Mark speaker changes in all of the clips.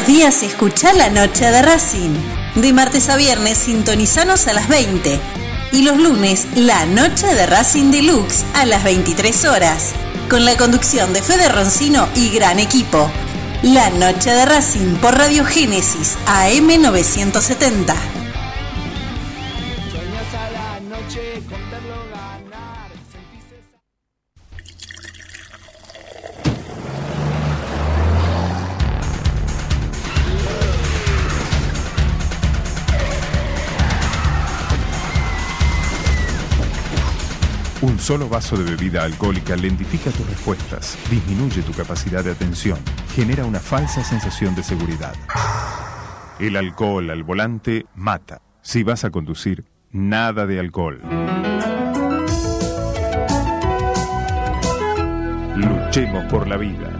Speaker 1: los días escucha la noche de Racing. De martes a viernes sintonizanos a las 20. Y los lunes, la noche de Racing Deluxe a las 23 horas. Con la conducción de Fede Roncino y gran equipo. La noche de Racing por Radio Génesis AM 970.
Speaker 2: Solo vaso de bebida alcohólica lentifica tus respuestas, disminuye tu capacidad de atención, genera una falsa sensación de seguridad. El alcohol al volante mata. Si vas a conducir, nada de alcohol. Luchemos por la vida.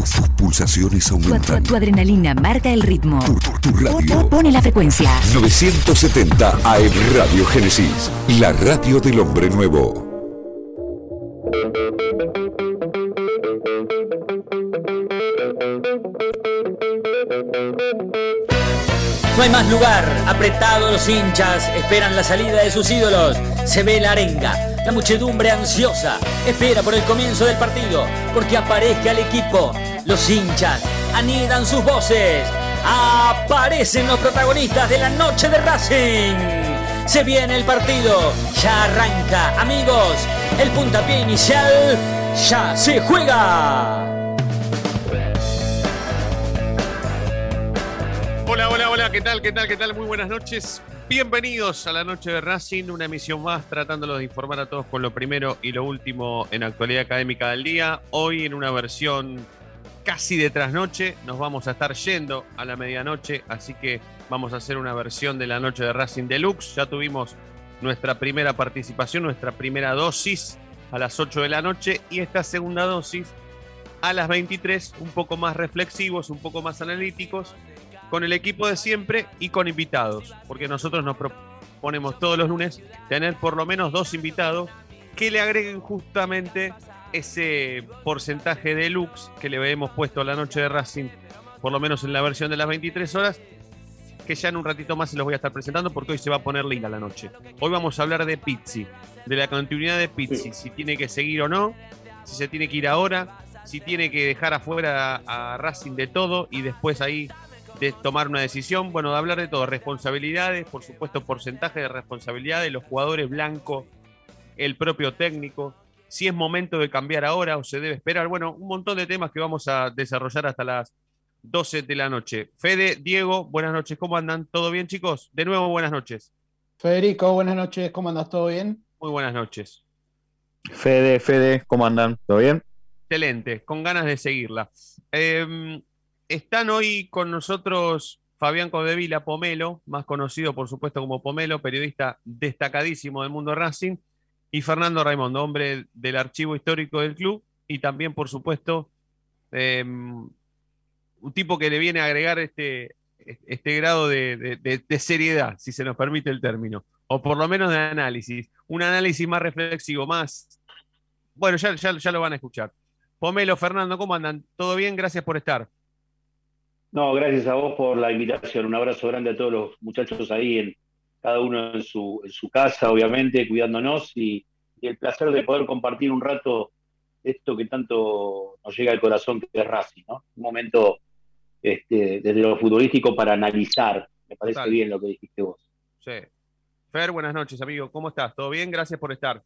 Speaker 3: Tus, pulsaciones aumentan.
Speaker 4: Tu, adrenalina marca el ritmo.
Speaker 3: Tu, radio.
Speaker 4: Pone la frecuencia.
Speaker 3: 970 AM Radio Génesis. La radio del hombre nuevo.
Speaker 5: No hay más lugar. Apretados los hinchas esperan la salida de sus ídolos. Se ve la arenga la muchedumbre ansiosa espera por el comienzo del partido, porque aparezca el equipo. Los hinchas anidan sus voces. Aparecen los protagonistas de la noche de Racing. Se viene el partido, ya arranca, amigos. El puntapié inicial ya se juega.
Speaker 6: Hola, hola, hola, ¿qué tal? ¿Qué tal? ¿Qué tal? Muy buenas noches. Bienvenidos a la noche de Racing, una emisión más tratándolos de informar a todos con lo primero y lo último en actualidad académica del día. Hoy en una versión casi de trasnoche, nos vamos a estar yendo a la medianoche, así que vamos a hacer una versión de la noche de Racing Deluxe. Ya tuvimos nuestra primera participación, nuestra primera dosis a las 8 de la noche y esta segunda dosis a las 23, un poco más reflexivos, un poco más analíticos con el equipo de siempre y con invitados, porque nosotros nos proponemos todos los lunes tener por lo menos dos invitados que le agreguen justamente ese porcentaje de lux que le hemos puesto a la noche de Racing, por lo menos en la versión de las 23 horas, que ya en un ratito más se los voy a estar presentando porque hoy se va a poner linda la noche. Hoy vamos a hablar de Pizzi, de la continuidad de Pizzi, si tiene que seguir o no, si se tiene que ir ahora, si tiene que dejar afuera a Racing de todo y después ahí de tomar una decisión, bueno, de hablar de todo, responsabilidades, por supuesto, porcentaje de responsabilidad de los jugadores blancos, el propio técnico, si es momento de cambiar ahora o se debe esperar, bueno, un montón de temas que vamos a desarrollar hasta las 12 de la noche. Fede, Diego, buenas noches, ¿cómo andan? ¿Todo bien, chicos? De nuevo, buenas noches.
Speaker 7: Federico, buenas noches, ¿cómo andas? ¿Todo bien?
Speaker 6: Muy buenas noches.
Speaker 8: Fede, Fede, ¿cómo andan? ¿Todo bien?
Speaker 6: Excelente, con ganas de seguirla. Eh, están hoy con nosotros Fabián Codevila Pomelo, más conocido por supuesto como Pomelo, periodista destacadísimo del mundo Racing, y Fernando Raimondo, hombre del archivo histórico del club, y también por supuesto em, un tipo que le viene a agregar este, este grado de, seriedad, si se nos permite el término, o por lo menos de análisis, un análisis más reflexivo, más... Bueno, ya, ya, ya lo van a escuchar. Pomelo, Fernando, ¿cómo andan? ¿Todo bien? Gracias por estar.
Speaker 9: No, gracias a vos por la invitación. Un abrazo grande a todos los muchachos ahí, en, cada uno en su, en su casa, obviamente, cuidándonos y, el placer de poder compartir un rato esto que tanto nos llega al corazón, que es Racing, ¿no? Un momento este, desde lo futbolístico para analizar. Me parece bien lo que dijiste vos.
Speaker 6: Sí. Fer, buenas noches, amigo. ¿Cómo estás? ¿Todo bien? Gracias por estar.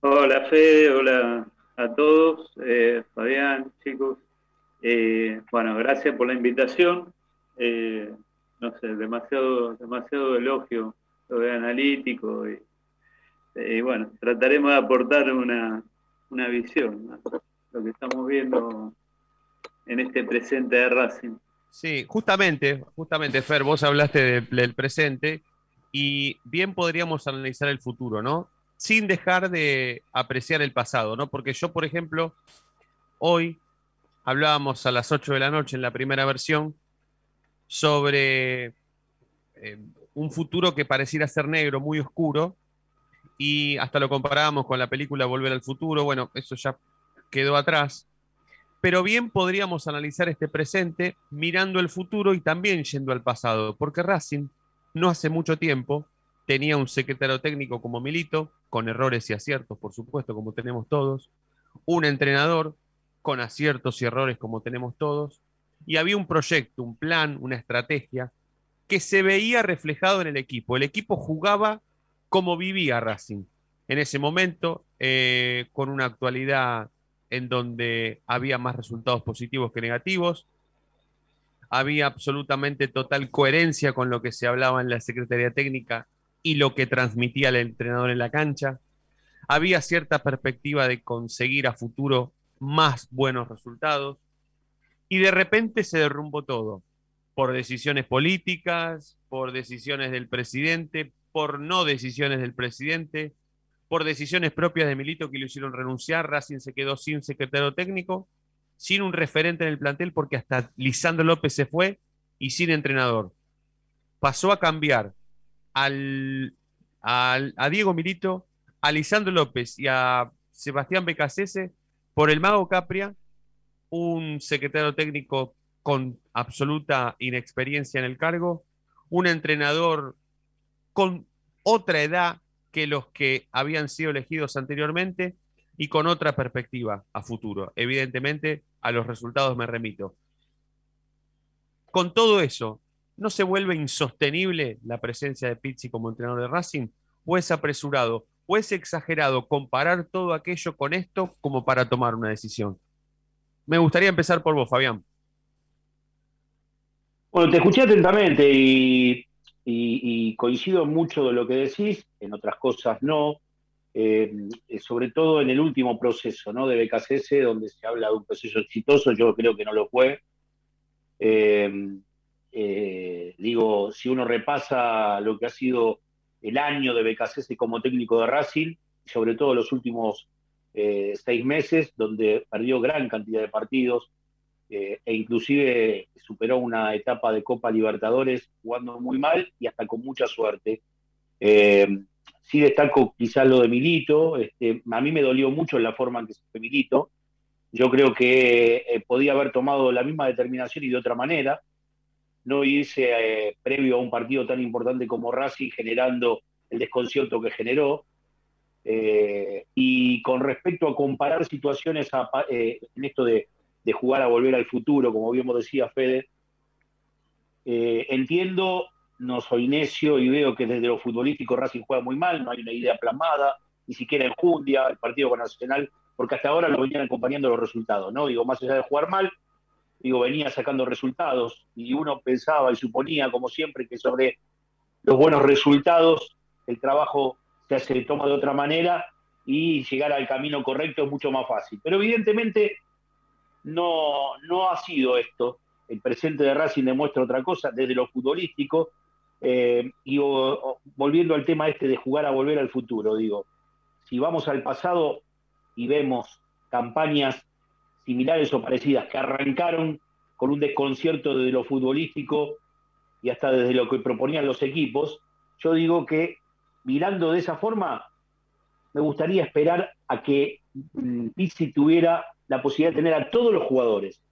Speaker 10: Hola, Fede. Hola a todos. Eh, Fabián, chicos. Eh, bueno, gracias por la invitación. Eh, no sé, demasiado, demasiado elogio, lo de analítico y, bueno, trataremos de aportar una, visión, lo que estamos viendo en este presente de Racing.
Speaker 6: Sí, justamente, justamente, Fer, vos hablaste del presente y bien podríamos analizar el futuro, ¿no? Sin dejar de apreciar el pasado, ¿no? Porque yo, por ejemplo, hoy hablábamos a las 8 de la noche en la primera versión sobre eh, un futuro que pareciera ser negro, muy oscuro, y hasta lo comparábamos con la película Volver al Futuro, bueno, eso ya quedó atrás, pero bien podríamos analizar este presente mirando el futuro y también yendo al pasado, porque Racing no hace mucho tiempo tenía un secretario técnico como Milito, con errores y aciertos, por supuesto, como tenemos todos, un entrenador con aciertos y errores como tenemos todos, y había un proyecto, un plan, una estrategia que se veía reflejado en el equipo. El equipo jugaba como vivía Racing en ese momento, eh, con una actualidad en donde había más resultados positivos que negativos. Había absolutamente total coherencia con lo que se hablaba en la Secretaría Técnica y lo que transmitía el entrenador en la cancha. Había cierta perspectiva de conseguir a futuro más buenos resultados. Y de repente se derrumbó todo, por decisiones políticas, por decisiones del presidente, por no decisiones del presidente, por decisiones propias de Milito que lo hicieron renunciar, Racing se quedó sin secretario técnico, sin un referente en el plantel porque hasta Lisandro López se fue y sin entrenador. Pasó a cambiar al, a Diego Milito, a Lisandro López y a Sebastián Becasese por el Mago Capria, un secretario técnico con absoluta inexperiencia en el cargo, un entrenador con otra edad que los que habían sido elegidos anteriormente y con otra perspectiva a futuro. Evidentemente, a los resultados me remito. Con todo eso, ¿no se vuelve insostenible la presencia de Pizzi como entrenador de Racing? ¿O es apresurado? ¿O es exagerado comparar todo aquello con esto como para tomar una decisión? Me gustaría empezar por vos, Fabián.
Speaker 9: Bueno, te escuché atentamente y coincido mucho de lo que decís, en otras cosas no, eh, eh, sobre todo en el último proceso ¿no? de BKCS, donde se habla de un proceso exitoso, yo creo que no lo fue. Eh, digo, si uno repasa lo que ha sido el año de BKCS como técnico de Racing, sobre todo los últimos seis meses, donde perdió gran cantidad de partidos, eh, e inclusive superó una etapa de Copa Libertadores jugando muy mal y hasta con mucha suerte. Eh, sí destaco quizás lo de Milito, este, a mí me dolió mucho la forma en que se fue Milito, yo creo que eh, podía haber tomado la misma determinación y de otra manera, no irse previo a un partido tan importante como Racing generando el desconcierto que generó. y con respecto a comparar situaciones en esto de jugar a volver al futuro, como bien decía Fede. Eh, entiendo, no soy necio y veo que desde lo futbolístico Racing juega muy mal, no hay una idea plasmada, ni siquiera en Jundia, el partido con Nacional, porque hasta ahora lo venían acompañando los resultados, ¿no? Digo, más allá de jugar mal, digo, venía sacando resultados y uno pensaba y suponía, como siempre, que sobre los buenos resultados el trabajo se hace, toma de otra manera y llegar al camino correcto es mucho más fácil. Pero evidentemente no, no ha sido esto. El presente de Racing demuestra otra cosa desde lo futbolístico. Eh, y volviendo al tema este de jugar a volver al futuro, digo, si vamos al pasado y vemos campañas similares o parecidas que arrancaron con un desconcierto desde lo futbolístico y hasta desde lo que proponían los equipos, yo digo que mirando de esa forma, me gustaría esperar a que mm, Pizzi tuviera la posibilidad de tener a todos los jugadores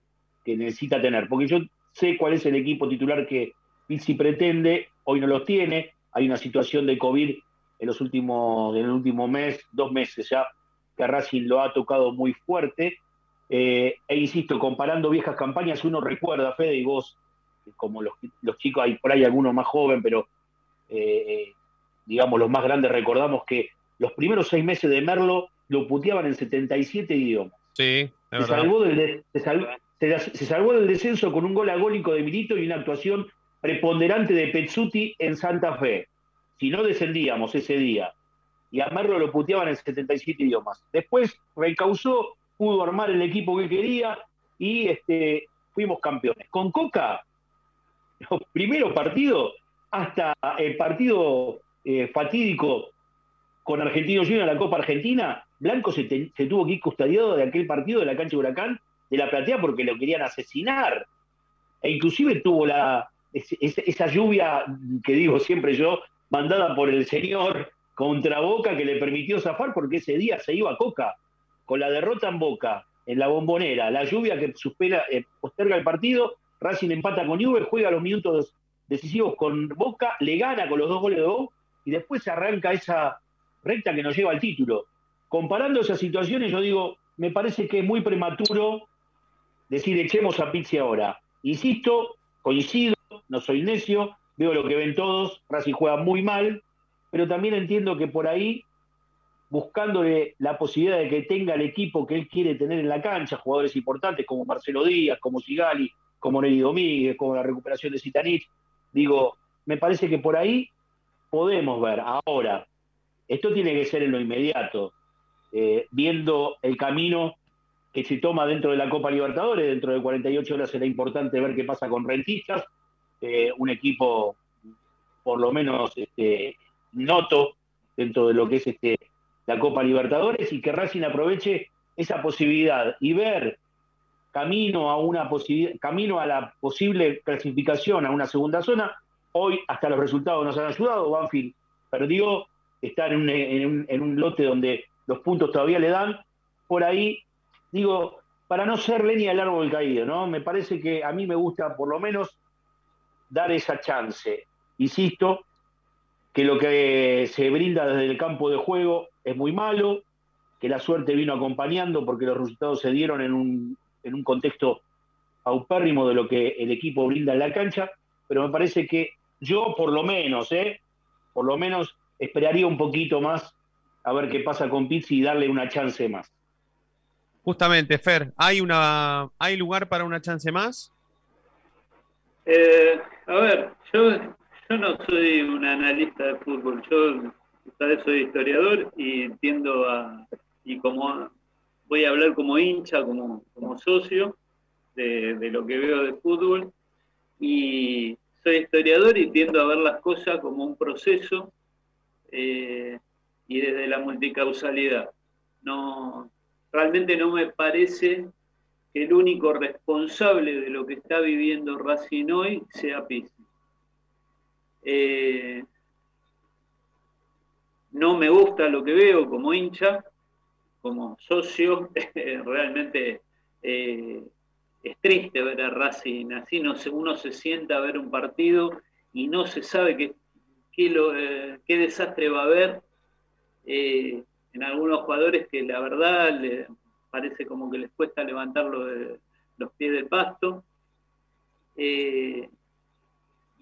Speaker 9: que necesita tener, porque yo sé cuál es el equipo titular que Pizzi pretende, hoy no los tiene, hay una situación de COVID en los últimos, en el último mes, dos meses ya, que a Racing lo ha tocado muy fuerte, eh, e insisto, comparando viejas campañas, uno recuerda, Fede, y vos, como los, chicos, hay por ahí algunos más joven, pero eh, digamos los más grandes recordamos que los primeros seis meses de Merlo lo puteaban en 77 idiomas.
Speaker 6: Sí,
Speaker 9: se salvó, del, se, salvó, del descenso con un gol agónico de Milito y una actuación preponderante de Pezzuti en Santa Fe. Si no descendíamos ese día y a Merlo lo puteaban en 77 idiomas. Después recausó, pudo armar el equipo que quería y este, fuimos campeones. Con Coca, los primeros partidos, hasta el partido eh, fatídico con Argentino Junior en la Copa Argentina, Blanco se, tuvo que ir custodiado de aquel partido de la cancha de Huracán de la platea porque lo querían asesinar. E inclusive tuvo la, esa lluvia que digo siempre yo, mandada por el señor contra Boca que le permitió zafar porque ese día se iba a Coca. Con la derrota en Boca en la bombonera, la lluvia que eh, posterga el partido, Racing empata con Juve, juega los minutos decisivos con Boca, le gana con los dos goles de Boca y después se arranca esa recta que nos lleva al título. Comparando esas situaciones, yo digo, me parece que es muy prematuro decir echemos a Pizzi ahora. Insisto, coincido, no soy necio, veo lo que ven todos, Racing juega muy mal, pero también entiendo que por ahí, buscándole la posibilidad de que tenga el equipo que él quiere tener en la cancha, jugadores importantes como Marcelo Díaz, como Sigali, como Nelly Domínguez, como la recuperación de Citanich, digo, me parece que por ahí podemos ver. Ahora, esto tiene que ser en lo inmediato, eh, viendo el camino que se toma dentro de la Copa Libertadores, dentro de 48 horas será importante ver qué pasa con Rentistas, eh, un equipo por lo menos este, noto dentro de lo que es este, la Copa Libertadores y que Racing aproveche esa posibilidad y ver camino a una camino a la posible clasificación a una segunda zona. Hoy hasta los resultados nos han ayudado. Banfield perdió, está en un, en un lote donde los puntos todavía le dan. Por ahí, digo, para no ser leña del árbol caído, ¿no? Me parece que a mí me gusta por lo menos dar esa chance. Insisto, que lo que se brinda desde el campo de juego es muy malo, que la suerte vino acompañando porque los resultados se dieron en un, en un contexto paupérrimo de lo que el equipo brinda en la cancha, pero me parece que yo por lo menos, ¿eh? por lo menos esperaría un poquito más a ver qué pasa con Pizzi y darle una chance más.
Speaker 6: Justamente, Fer, ¿hay, una, ¿hay lugar para una chance más?
Speaker 10: Eh, a ver, yo, yo no soy un analista de fútbol, yo soy historiador y tiendo a, y como voy a hablar como hincha, como, como socio de, lo que veo de fútbol. Y soy historiador y tiendo a ver las cosas como un proceso eh, y desde la multicausalidad. No, realmente no me parece que el único responsable de lo que está viviendo Racing hoy sea Pizzi. Eh, no me gusta lo que veo como hincha, como socio, realmente eh, es triste ver a Racing así, no uno se sienta a ver un partido y no se sabe qué, qué, eh, desastre va a haber eh, en algunos jugadores que la verdad le, parece como que les cuesta levantar los pies del pasto. y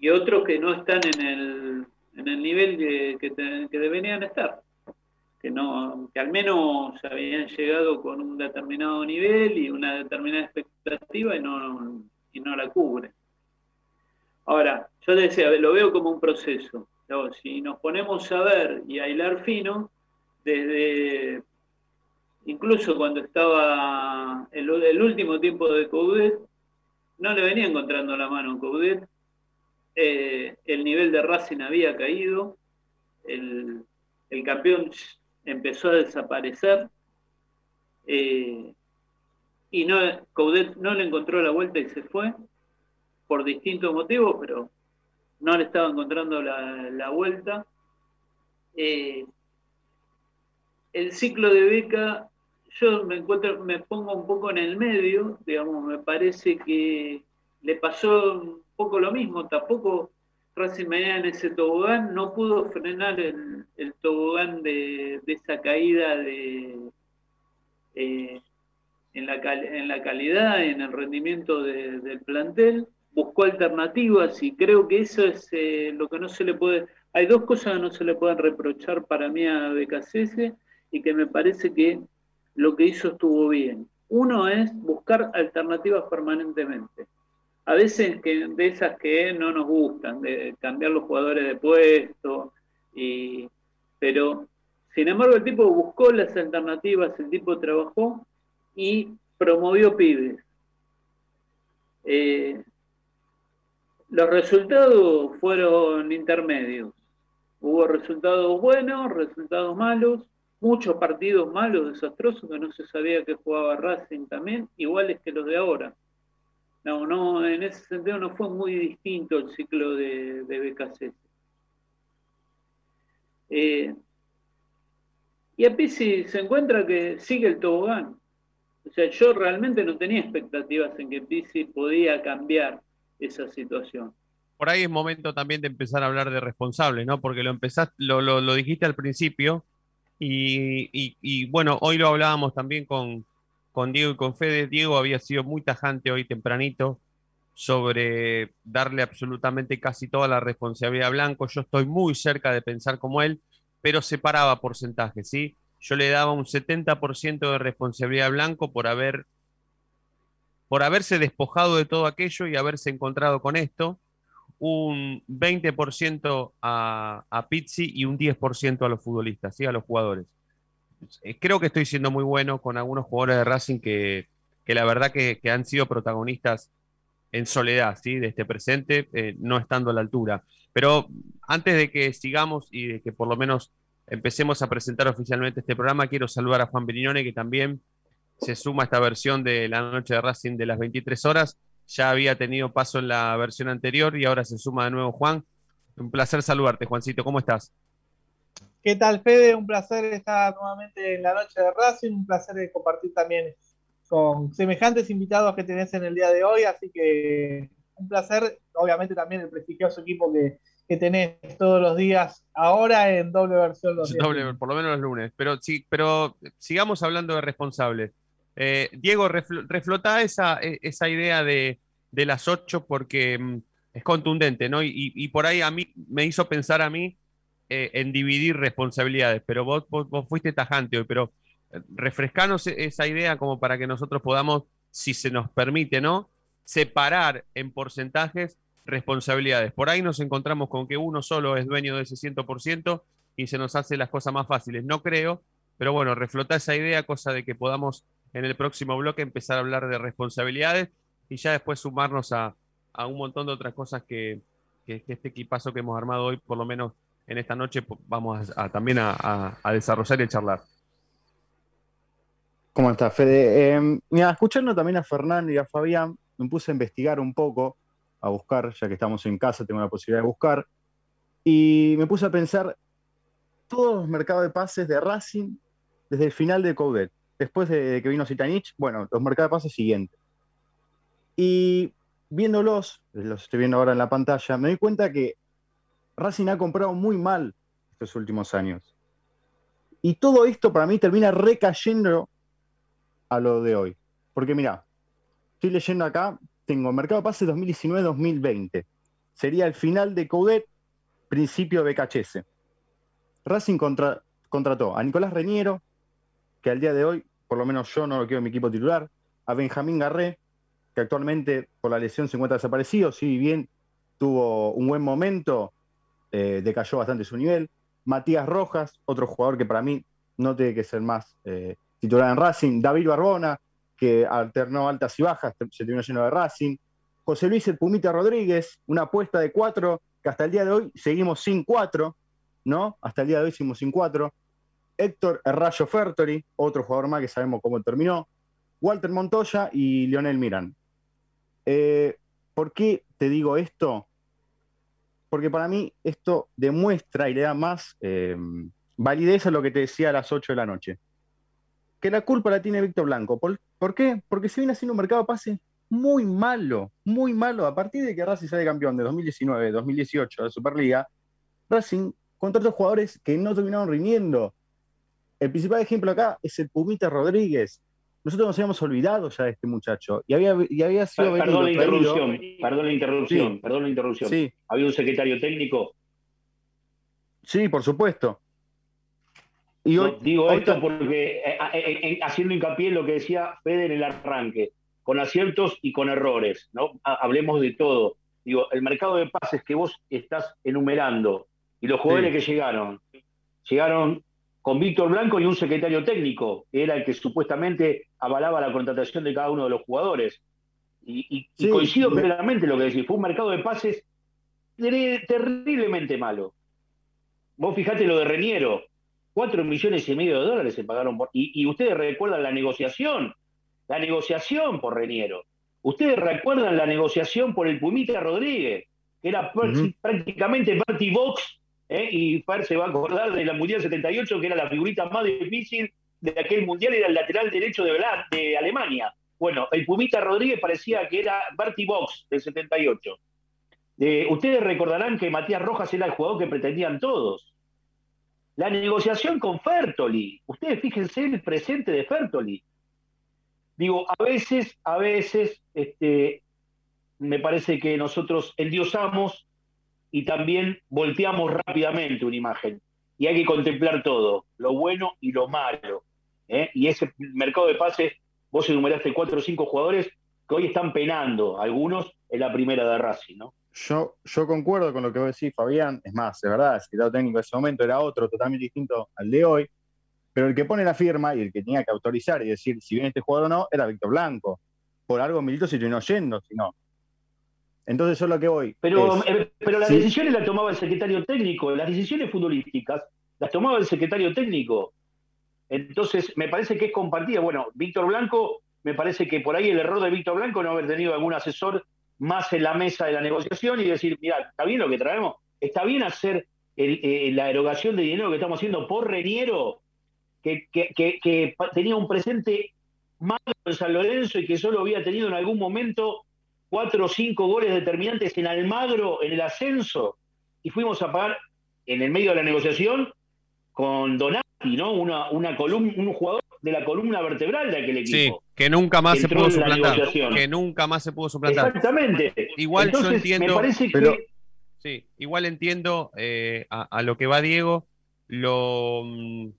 Speaker 10: otros que no están en el, en el nivel que deberían estar que, no, que al menos habían llegado con un determinado nivel y una determinada expectativa y no, y no la cubre. Ahora, yo decía, lo veo como un proceso. Si nos ponemos a ver y a hilar fino, desde incluso cuando estaba el, el último tiempo de Coudet, no le venía encontrando la mano a Coudet. Eh, el nivel de Racing había caído, el, el campeón empezó a desaparecer eh, y no, Coudet no le encontró la vuelta y se fue por distintos motivos, pero no le estaba encontrando la, vuelta. Eh, el ciclo de beca, yo me encuentro, me pongo un poco en el medio, digamos, me parece que le pasó poco lo mismo, tampoco Racing Mañana en ese tobogán no pudo frenar el, tobogán de, esa caída de, eh, en, la, en, la, calidad, en el rendimiento del plantel, buscó alternativas y creo que eso es eh, lo que no se le puede... Hay dos cosas que no se le pueden reprochar para mí a BKCS y que me parece que lo que hizo estuvo bien. Uno es buscar alternativas permanentemente a veces que, de esas que no nos gustan, de cambiar los jugadores de puesto, y, pero sin embargo el tipo buscó las alternativas, el tipo trabajó y promovió pibes. Eh, los resultados fueron intermedios. Hubo resultados buenos, resultados malos, muchos partidos malos, desastrosos, que no se sabía que jugaba Racing también, iguales que los de ahora. No, no, en ese sentido no fue muy distinto el ciclo de, de BKC. Eh, y a Pizzi se encuentra que sigue el tobogán. O sea, yo realmente no tenía expectativas en que Pizzi podía cambiar esa situación.
Speaker 6: Por ahí es momento también de empezar a hablar de responsables, ¿no? Porque lo empezaste, lo, lo, dijiste al principio, y, y, bueno, hoy lo hablábamos también con, con Diego y con Fede. Diego había sido muy tajante hoy tempranito sobre darle absolutamente casi toda la responsabilidad a Blanco. Yo estoy muy cerca de pensar como él, pero separaba porcentajes, ¿sí? Yo le daba un 70% de responsabilidad a Blanco por haber por haberse despojado de todo aquello y haberse encontrado con esto, un 20% a, a Pizzi y un 10% a los futbolistas, ¿sí? a los jugadores. Eh, creo que estoy siendo muy bueno con algunos jugadores de Racing que, la verdad que, han sido protagonistas en soledad, ¿sí? De este presente, eh, no estando a la altura. Pero antes de que sigamos y de que por lo menos empecemos a presentar oficialmente este programa, quiero saludar a Juan Berignone, que también se suma a esta versión de la noche de Racing de las 23 horas. Ya había tenido paso en la versión anterior y ahora se suma de nuevo Juan. Un placer saludarte, Juancito. ¿Cómo estás?
Speaker 11: ¿Qué tal, Fede? Un placer estar nuevamente en la noche de Racing, un placer compartir también con semejantes invitados que tenés en el día de hoy, así que un placer, obviamente también el prestigioso equipo que, que tenés todos los días, ahora en doble versión los
Speaker 6: Doble, por lo menos los lunes, pero sí, pero sigamos hablando de responsables. Eh, Diego, reflota esa, e, esa idea de, de las ocho porque mm, es contundente, ¿no? Y, y, por ahí a mí me hizo pensar a mí eh, en dividir responsabilidades, pero vos, vos, fuiste tajante hoy, pero eh, refrescanos e-, esa idea como para que nosotros podamos, si se nos permite, ¿no? Separar en porcentajes responsabilidades. Por ahí nos encontramos con que uno solo es dueño de ese 100% y se nos hace las cosas más fáciles. No creo, pero bueno, reflota esa idea, cosa de que podamos en el próximo bloque empezar a hablar de responsabilidades y ya después sumarnos a, un montón de otras cosas que, que, este equipazo que hemos armado hoy, por lo menos en esta noche vamos a, también a, desarrollar y a charlar.
Speaker 8: ¿Cómo estás, Fede? Eh, mira, escuchando también a Fernando y a Fabián, me puse a investigar un poco, a buscar, ya que estamos en casa, tengo la posibilidad de buscar, y me puse a pensar todos los mercados de pases de Racing desde el final de Coudet, después de que vino Zitanich, bueno, los mercados de pases siguientes. Y viéndolos, los estoy viendo ahora en la pantalla, me doy cuenta que Racing ha comprado muy mal estos últimos años. Y todo esto para mí termina recayendo a lo de hoy. Porque mira, estoy leyendo acá, tengo Mercado Pase 2019-2020. Sería el final de Coudet, principio de BKHS. Racing contrató a Nicolás Reñero, que al día de hoy, por lo menos yo no lo quiero en mi equipo titular, a Benjamín Garré, que actualmente por la lesión se encuentra desaparecido, si bien tuvo un buen momento, eh, decayó bastante su nivel. Matías Rojas, otro jugador que para mí no tiene que ser más eh, titular en Racing. David Barbona, que alternó altas y bajas, se terminó lleno de Racing. José Luis El Pumita Rodríguez, una apuesta de cuatro, que hasta el día de hoy seguimos sin cuatro, ¿no? Hasta el día de hoy seguimos sin cuatro. Héctor Rayo Fertori, otro jugador más que sabemos cómo terminó. Walter Montoya y Lionel Mirán. Eh, ¿Por qué te digo esto? Porque para mí esto demuestra y le da más eh, validez a lo que te decía a las 8 de la noche. Que la culpa la tiene Víctor Blanco. ¿Por, qué? Porque se viene haciendo un mercado de pase muy malo, muy malo. A partir de que Racing sale campeón de 2019, 2018 de Superliga, Racing contrató jugadores que no terminaron rindiendo. El principal ejemplo acá es el Pumita Rodríguez, nosotros nos habíamos olvidado ya de este muchacho. Y había, y había sido.
Speaker 9: Perdón la interrupción, perdón la interrupción, perdón la interrupción. Sí. ¿Había un secretario técnico?
Speaker 8: Sí, por supuesto.
Speaker 9: Y hoy, digo esto porque, eh, eh, eh, haciendo hincapié en lo que decía Fede en el arranque, con aciertos y con errores, ¿no? Hablemos de todo. Digo, el mercado de pases que vos estás enumerando y los jugadores que llegaron, llegaron con Víctor Blanco y un secretario técnico, que era el que supuestamente avalaba la contratación de cada uno de los jugadores. Y, coincido plenamente lo que decís, fue un mercado de pases terriblemente malo. Vos fijate lo de Reñero, cuatro millones y medio de dólares se pagaron por... Y, ustedes recuerdan la negociación, la negociación por Reñero. Ustedes recuerdan la negociación por el Pumita Rodríguez, que era prácticamente Marty Box ¿eh? y Fer se va a acordar de la Mundial 78, que era la figurita más difícil de aquel mundial era el lateral derecho de, de Alemania. Bueno, el Pumita Rodríguez parecía que era Bertie Box del 78. Eh, ustedes recordarán que Matías Rojas era el jugador que pretendían todos. La negociación con Fertoli. Ustedes fíjense el presente de Fertoli. Digo, a veces, a veces, este, me parece que nosotros endiosamos y también volteamos rápidamente una imagen. Y hay que contemplar todo, lo bueno y lo malo. ¿eh? Y ese mercado de pases, vos enumeraste cuatro o cinco jugadores que hoy están penando, algunos en la primera de Racing, ¿no?
Speaker 8: Yo, yo concuerdo con lo que vos decís, Fabián. Es más, de verdad, el secretario técnico de ese momento era otro, totalmente distinto al de hoy. Pero el que pone la firma y el que tenía que autorizar y decir si viene este jugador o no era Víctor Blanco. Por algo Milito se terminó yendo, si no. Entonces yo lo que voy.
Speaker 9: Pero, eh, pero las decisiones las tomaba el secretario técnico, las decisiones futbolísticas las tomaba el secretario técnico. Entonces me parece que es compartida. Bueno, Víctor Blanco, me parece que por ahí el error de Víctor Blanco no haber tenido algún asesor más en la mesa de la negociación y decir, mira, está bien lo que traemos, está bien hacer eh, la erogación de dinero que estamos haciendo por Reniero, que, que, tenía un presente malo en San Lorenzo y que solo había tenido en algún momento cuatro o cinco goles determinantes en Almagro en el ascenso y fuimos a pagar en el medio de la negociación con Donati, ¿no? Una, una columna, un jugador de la columna vertebral de aquel equipo.
Speaker 6: Sí, que nunca más se pudo suplantar. Que nunca más se pudo suplantar.
Speaker 9: Exactamente.
Speaker 6: Igual yo entiendo.
Speaker 9: Me parece que...
Speaker 6: Sí, igual entiendo eh, a, lo que va Diego, lo, mm,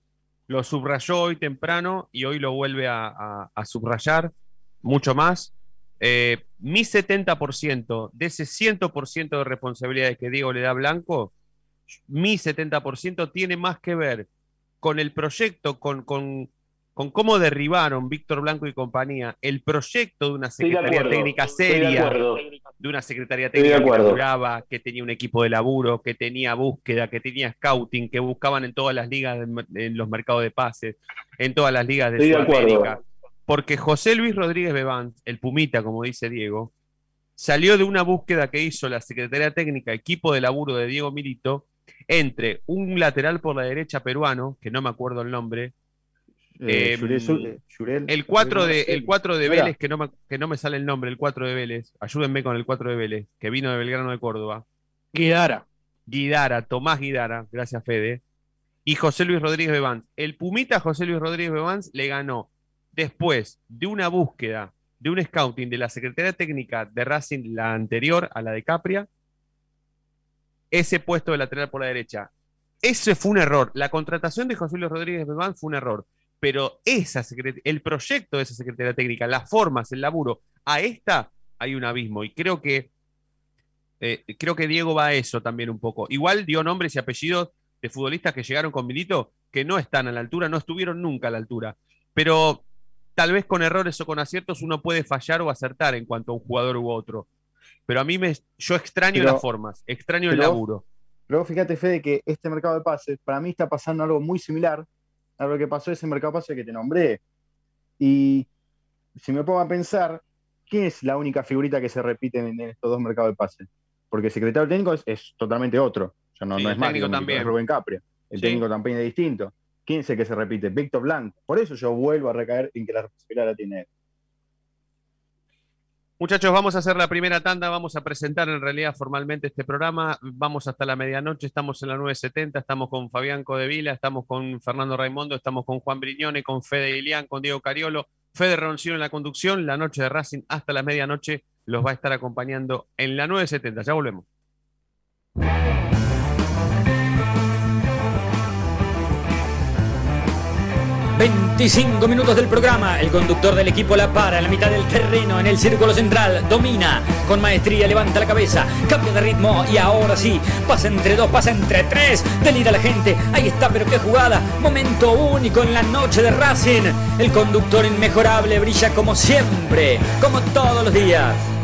Speaker 6: lo subrayó hoy temprano y hoy lo vuelve a, subrayar mucho más. Eh, mi 70% de ese 100% de responsabilidades que Diego le da a Blanco, mi 70% tiene más que ver con el proyecto, con, con, con cómo derribaron Víctor Blanco y compañía el proyecto de una secretaría técnica seria, de, una secretaría técnica que duraba, que tenía un equipo de laburo, que tenía búsqueda, que tenía scouting, que buscaban en todas las ligas, en los mercados de pases, en todas las ligas de Sudamérica. Porque José Luis Rodríguez Bebán, el Pumita, como dice Diego, salió de una búsqueda que hizo la Secretaría Técnica, equipo de laburo de Diego Milito, entre un lateral por la derecha peruano, que no me acuerdo el nombre, eh, em, eh, el 4 de, el 4 de Vélez, que no, me, que no me sale el nombre, el 4 de Vélez, ayúdenme con el 4 de Vélez, que vino de Belgrano de Córdoba.
Speaker 11: Guidara.
Speaker 6: Guidara, Tomás Guidara, gracias Fede. Y José Luis Rodríguez Bevans. El Pumita José Luis Rodríguez Bevans le ganó después de una búsqueda, de un scouting de la Secretaría Técnica de Racing, la anterior a la de Capria, ese puesto de lateral por la derecha. Ese fue un error. La contratación de José Luis Rodríguez Bevans fue un error pero esa el proyecto de esa Secretaría Técnica, las formas, el laburo, a esta hay un abismo y creo que eh, creo que Diego va a eso también un poco. Igual dio nombres y apellidos de futbolistas que llegaron con Milito que no están a la altura, no estuvieron nunca a la altura, pero tal vez con errores o con aciertos uno puede fallar o acertar en cuanto a un jugador u otro. Pero a mí me, yo extraño las formas, extraño el laburo.
Speaker 8: Luego fíjate, Fede, que este mercado de pases, para mí está pasando algo muy similar a lo que pasó ese mercado pase que te nombré. Y si me pongo a pensar, ¿quién es la única figurita que se repite en, estos dos mercados de pase? Porque el secretario técnico es, totalmente otro. O no, no es más
Speaker 6: también.
Speaker 8: Rubén Capria. El técnico también es distinto. ¿Quién es el que se repite? Víctor Blanco. Por eso yo vuelvo a recaer en que la responsabilidad la tiene él.
Speaker 6: Muchachos, vamos a hacer la primera tanda, vamos a presentar en realidad formalmente este programa. Vamos hasta la medianoche, estamos en la 970, estamos con Fabián Codevila, estamos con Fernando Raimondo, estamos con Juan Briñone, con Fede Ilián, con Diego Cariolo, Fede Roncino en la conducción. La noche de Racing hasta la medianoche los va a estar acompañando en la 970. Ya volvemos.
Speaker 5: 25 minutos del programa. El conductor del equipo la para en la mitad del terreno, en el círculo central. Domina con maestría, levanta la cabeza, cambia de ritmo y ahora sí, pasa entre dos, pasa entre tres. Delira la gente. Ahí está, pero qué jugada. Momento único en la noche de Racing. El conductor inmejorable brilla como siempre, como todos los días.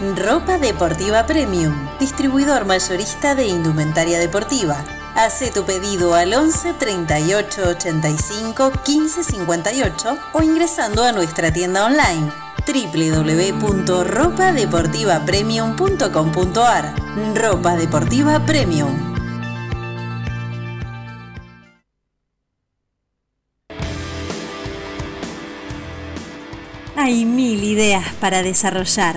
Speaker 1: Ropa Deportiva Premium, distribuidor mayorista de indumentaria deportiva. Hace tu pedido al 11 38 85 15 58 o ingresando a nuestra tienda online www.ropadeportivapremium.com.ar Ropa Deportiva Premium. Hay mil ideas para desarrollar,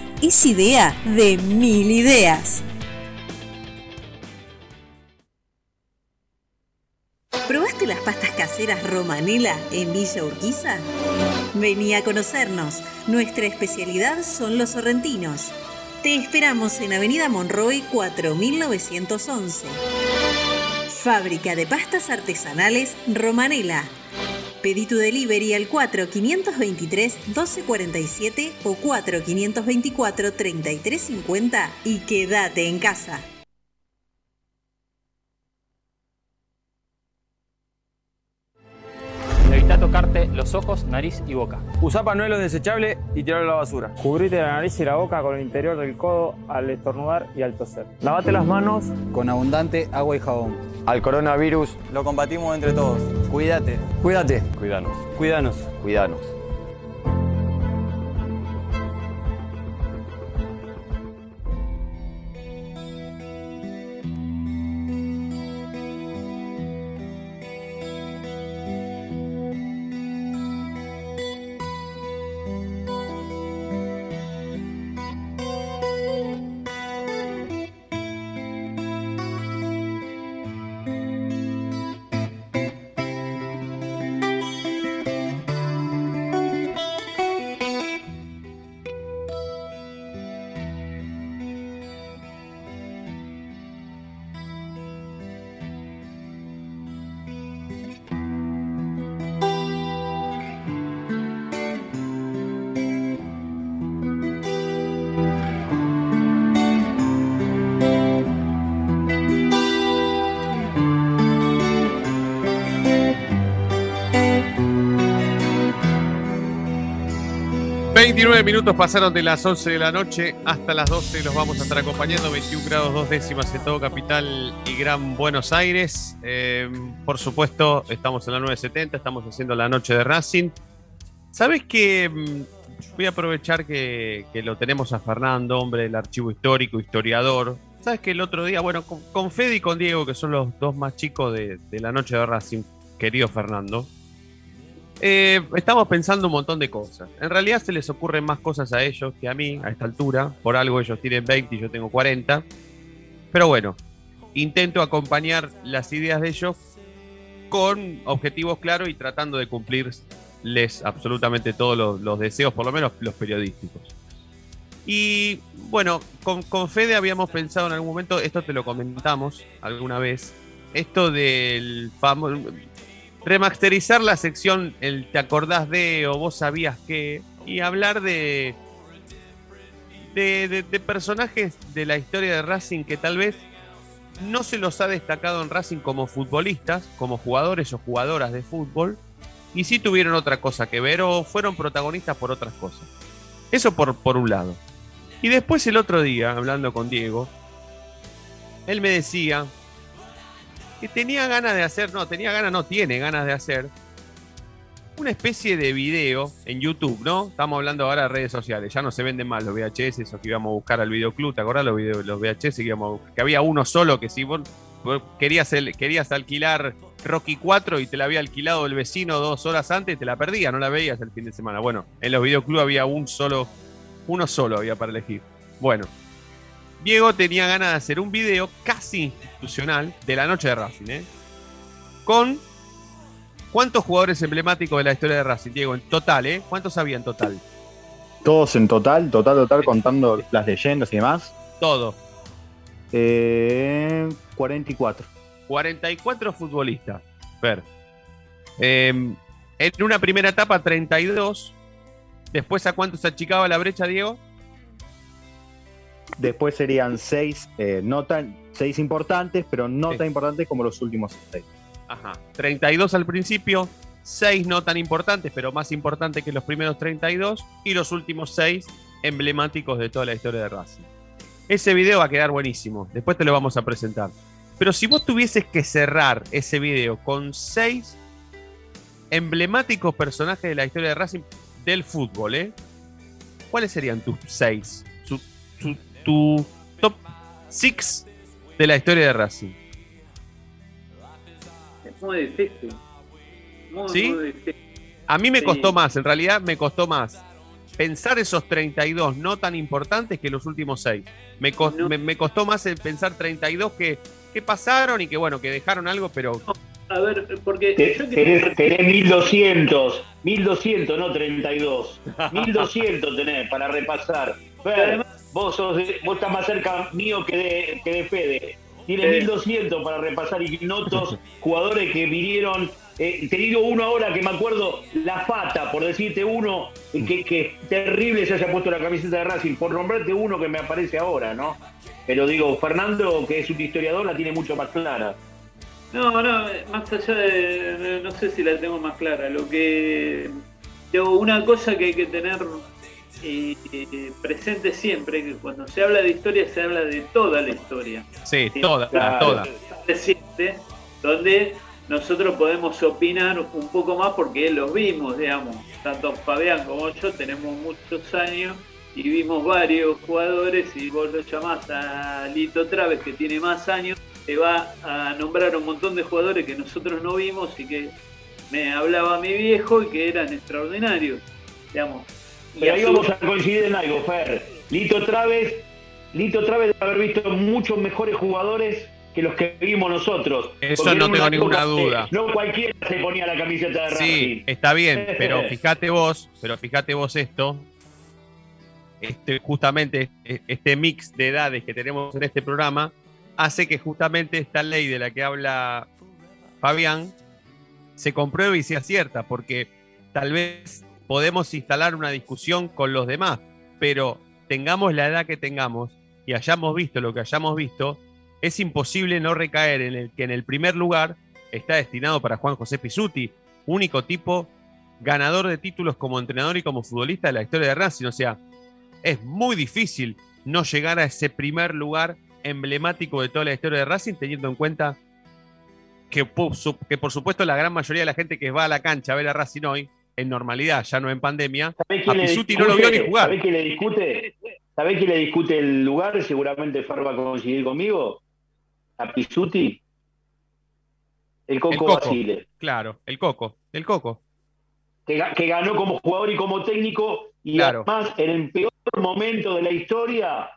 Speaker 1: es idea de mil ideas. ¿Probaste las pastas caseras Romanela en Villa Urquiza? Vení a conocernos. Nuestra especialidad son los sorrentinos. Te esperamos en Avenida Monroy 4911. Fábrica de pastas artesanales Romanela. Pedí tu delivery al 4523-1247 o 4524-3350 y quédate en casa.
Speaker 12: Evita tocarte los ojos, nariz y boca.
Speaker 13: Usa panuelo desechable y tirarlo a la basura.
Speaker 14: Cubrite la nariz y la boca con el interior del codo al estornudar y al toser.
Speaker 15: Lavate las manos con abundante agua y jabón.
Speaker 16: Al coronavirus
Speaker 15: lo combatimos entre todos. Cuídate.
Speaker 16: Cuídate.
Speaker 15: Cuídanos.
Speaker 16: Cuídanos.
Speaker 15: Cuídanos.
Speaker 6: ...29 minutos pasaron de las 11 de la noche hasta las 12... ...los vamos a estar acompañando... ...21 grados dos décimas en todo Capital y Gran Buenos Aires... Eh, ...por supuesto, estamos en la 970... ...estamos haciendo la noche de Racing... ¿Sabes qué? Mm, voy a aprovechar que, que, lo tenemos a Fernando, hombre del archivo histórico, historiador. ¿Sabes que el otro día, bueno, con, con Fede y con Diego, que son los dos más chicos de la noche de Racing, querido Fernando, eh, estamos pensando un montón de cosas. En realidad se les ocurren más cosas a ellos que a mí a esta altura. Por algo ellos tienen 20 y yo tengo 40. Pero bueno, intento acompañar las ideas de ellos con objetivos claros y tratando de cumplirles absolutamente todos los, deseos, por lo menos los periodísticos. Y bueno, con, con, Fede habíamos pensado en algún momento, esto te lo comentamos alguna vez, esto del famoso remasterizar la sección el te acordás de o vos sabías que y hablar de de, personajes de la historia de Racing que tal vez no se los ha destacado en Racing como futbolistas, como jugadores o jugadoras de fútbol, y sí tuvieron otra cosa que ver o fueron protagonistas por otras cosas. Eso por, por un lado. Y después el otro día, hablando con Diego, él me decía, que tenía ganas de hacer, no, tenía ganas, no tiene ganas de hacer una especie de video en YouTube, ¿no? Estamos hablando ahora de redes sociales, ya no se venden más los VHS, esos que íbamos a buscar al videoclub, ¿te acordás los, video, los VHS que, íbamos que había uno solo que si vos, querías, querías alquilar Rocky 4 y te la había alquilado el vecino dos horas antes, te la perdías, no la veías el fin de semana. Bueno, en los videoclub había un solo, uno solo había para elegir. Bueno, Diego tenía ganas de hacer un video casi institucional de la noche de Racing, ¿eh? Con cuántos jugadores emblemáticos de la historia de Racing, Diego, en total, ¿eh? ¿Cuántos había en total?
Speaker 8: Todos en total, total, total, contando las leyendas y demás.
Speaker 6: Todo.
Speaker 8: Eh, 44.
Speaker 6: 44 futbolistas. Ver. Eh, en una primera etapa, 32. Después, ¿a cuánto se achicaba la brecha, Diego?
Speaker 8: Después serían seis, eh, no tan, seis importantes, pero no
Speaker 6: Sí.
Speaker 8: tan importantes como los últimos seis.
Speaker 6: Ajá. 32 al principio, 6 no tan importantes, pero más importantes que los primeros 32, y los últimos 6 emblemáticos de toda la historia de Racing. Ese video va a quedar buenísimo, después te lo vamos a presentar. Pero si vos tuvieses que cerrar ese video con 6 emblemáticos personajes de la historia de Racing del fútbol, ¿eh? ¿Cuáles serían tus 6? tu top 6 de la historia de Racing.
Speaker 10: Es muy difícil. Muy,
Speaker 6: ¿Sí?
Speaker 10: muy difícil.
Speaker 6: A mí me
Speaker 10: Sí.
Speaker 6: costó más, en realidad me costó más pensar esos 32 no tan importantes que los últimos 6. Me, cos- me, me costó más el pensar 32 que, que pasaron y que bueno, que dejaron algo, pero
Speaker 10: A ver, porque
Speaker 9: Te-
Speaker 10: yo
Speaker 9: Tenés, tenés 1200, 1200, no 32. 1200 tenés para repasar. Fer, vos, sos de- vos estás más cerca mío que de, que de Fede. Tiene
Speaker 10: Sí.
Speaker 9: 1200 para repasar ignotos jugadores que vinieron. Eh, te digo uno ahora que me acuerdo, La Fata, por decirte uno, eh, que, que terrible se haya puesto la camiseta de Racing, por nombrarte uno que me aparece ahora, ¿no? Pero digo, Fernando, que es un historiador, la tiene mucho más clara.
Speaker 10: No, no, más allá de, de- no sé si la tengo más clara. Lo que digo, una cosa que hay que tener eh, eh, presente siempre, que cuando se habla de historia se habla de toda la historia.
Speaker 6: sí,
Speaker 10: Sí,
Speaker 6: toda,
Speaker 10: claro.
Speaker 6: toda.
Speaker 10: Reciente, donde nosotros podemos opinar un poco más porque los vimos, digamos. Tanto Fabián como yo tenemos muchos años y vimos varios jugadores y vos lo llamás a Lito Traves que tiene más años, te va a nombrar un montón de jugadores que nosotros no vimos y que me hablaba mi viejo y que eran extraordinarios, digamos. Y
Speaker 9: Pero ahí vamos a coincidir en algo, Fer. Lito Traves, Lito Traves debe haber visto muchos mejores jugadores que los que vimos nosotros.
Speaker 6: Eso
Speaker 9: Porque
Speaker 6: no tengo
Speaker 9: una
Speaker 6: ninguna duda.
Speaker 9: No cualquiera se ponía la camiseta de Racing.
Speaker 6: Sí, está bien, pero fíjate vos, pero fíjate vos esto, este, justamente e- este mix de edades que tenemos en este programa hace que justamente esta ley de la que habla Fabián se compruebe y se acierta, porque tal vez podemos instalar una discusión con los demás, pero tengamos la edad que tengamos y hayamos visto lo que hayamos visto, es imposible no recaer en el que en el primer lugar está destinado para Juan José Pisuti, único tipo ganador de títulos como entrenador y como futbolista de la historia de Racing. O sea, es muy difícil no llegar a ese primer lugar emblemático de toda la historia de Racing, teniendo en cuenta que, que por supuesto la gran mayoría de la gente que va a la cancha a ver a Racing hoy, en normalidad, ya no en pandemia,
Speaker 9: ¿Sabés
Speaker 6: a
Speaker 9: quién le
Speaker 6: Pisuti no lo vio ni
Speaker 9: discute?
Speaker 6: jugar.
Speaker 9: ¿Sabés quién le discute? ¿Sabés quién le discute el lugar? Seguramente Fer va a coincidir conmigo. A Pisuti. El Coco,
Speaker 6: El Coco.
Speaker 9: Basile.
Speaker 6: Claro, el Coco, el Coco.
Speaker 9: que, ga- que ganó como jugador y como técnico y
Speaker 6: Claro.
Speaker 9: además en el peor momento de la historia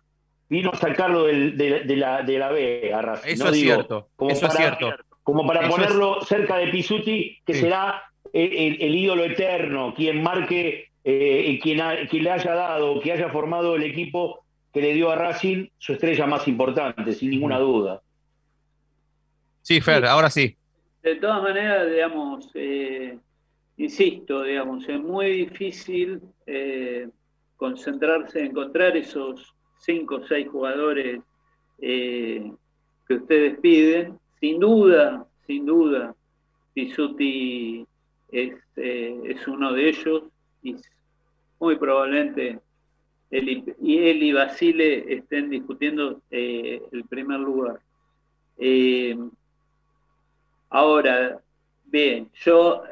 Speaker 9: vino a sacarlo del- de, de la, de la B a Racing,
Speaker 6: Eso
Speaker 9: ¿no?
Speaker 6: es
Speaker 9: Digo,
Speaker 6: cierto,
Speaker 9: como
Speaker 6: eso es
Speaker 9: para-
Speaker 6: cierto.
Speaker 9: Como para
Speaker 6: Eso es-
Speaker 9: ponerlo cerca de Pisuti, que
Speaker 6: Sí.
Speaker 9: será el, ídolo eterno, quien marque, eh, quien, ha- quien le haya dado, que haya formado el equipo que le dio a Racing su estrella más importante, sin ninguna duda.
Speaker 6: Sí, Fer, ahora sí.
Speaker 10: De todas maneras, digamos, eh, insisto, digamos, es muy difícil eh, concentrarse, encontrar esos cinco o seis jugadores eh, que ustedes piden. Sin duda, sin duda, Pisuti es, eh, es uno de ellos y muy probablemente él y, y él y Basile estén discutiendo eh, el primer lugar. Eh, Ahora, bien, yo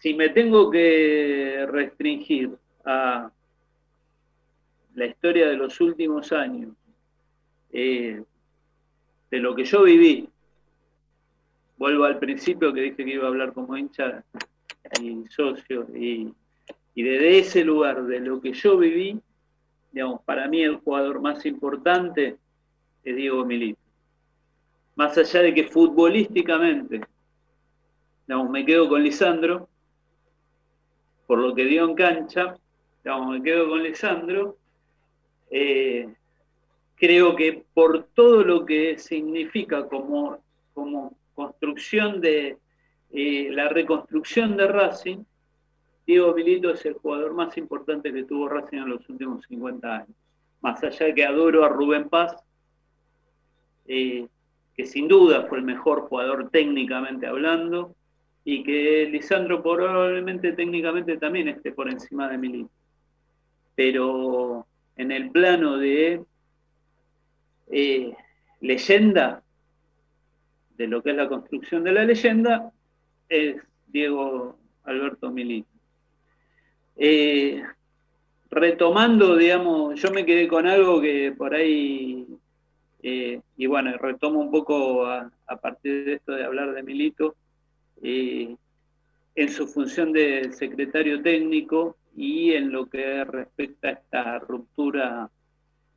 Speaker 10: si me tengo que restringir a la historia de los últimos años, eh, de lo que yo viví, vuelvo al principio que dije que iba a hablar como hincha y socio, y, y desde ese lugar, de lo que yo viví, digamos, para mí el jugador más importante es Diego Milito. Más allá de que futbolísticamente digamos, me quedo con Lisandro, por lo que dio en cancha, digamos, me quedo con Lisandro. Eh, creo que por todo lo que significa como, como construcción de eh, la reconstrucción de Racing, Diego Milito es el jugador más importante que tuvo Racing en los últimos 50 años. Más allá de que adoro a Rubén Paz, eh, que sin duda fue el mejor jugador técnicamente hablando, y que Lisandro probablemente técnicamente también esté por encima de Milito. Pero en el plano de eh, leyenda, de lo que es la construcción de la leyenda, es Diego Alberto Milito. Eh, retomando, digamos, yo me quedé con algo que por ahí, eh, y bueno, retomo un poco a, partir de esto de hablar de Milito, eh, en su función de secretario técnico y en lo que respecta a esta ruptura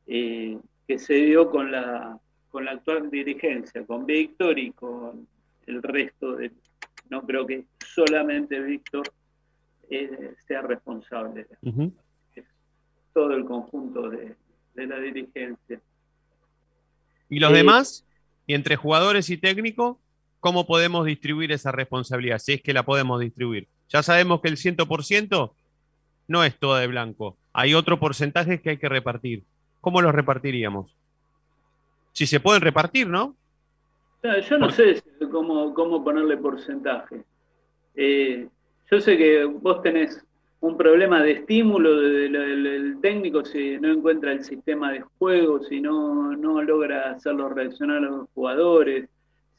Speaker 10: que se dio con la, con la actual dirigencia, con Víctor y con el resto de... No creo que solamente Víctor eh, sea responsable. todo el conjunto de, la dirigencia.
Speaker 6: ¿Y los demás? ¿Y entre jugadores y técnicos? ¿Cómo podemos distribuir esa responsabilidad? Si es que la podemos distribuir. Ya sabemos que el 100% no es todo de blanco. Hay otro porcentaje que hay que repartir. ¿Cómo los repartiríamos? Si se pueden repartir, ¿no?
Speaker 10: Yo no sé cómo, cómo ponerle porcentaje. Eh, yo sé que vos tenés un problema de estímulo del técnico si no encuentra el sistema de juego, si no, no logra hacerlo reaccionar a los jugadores,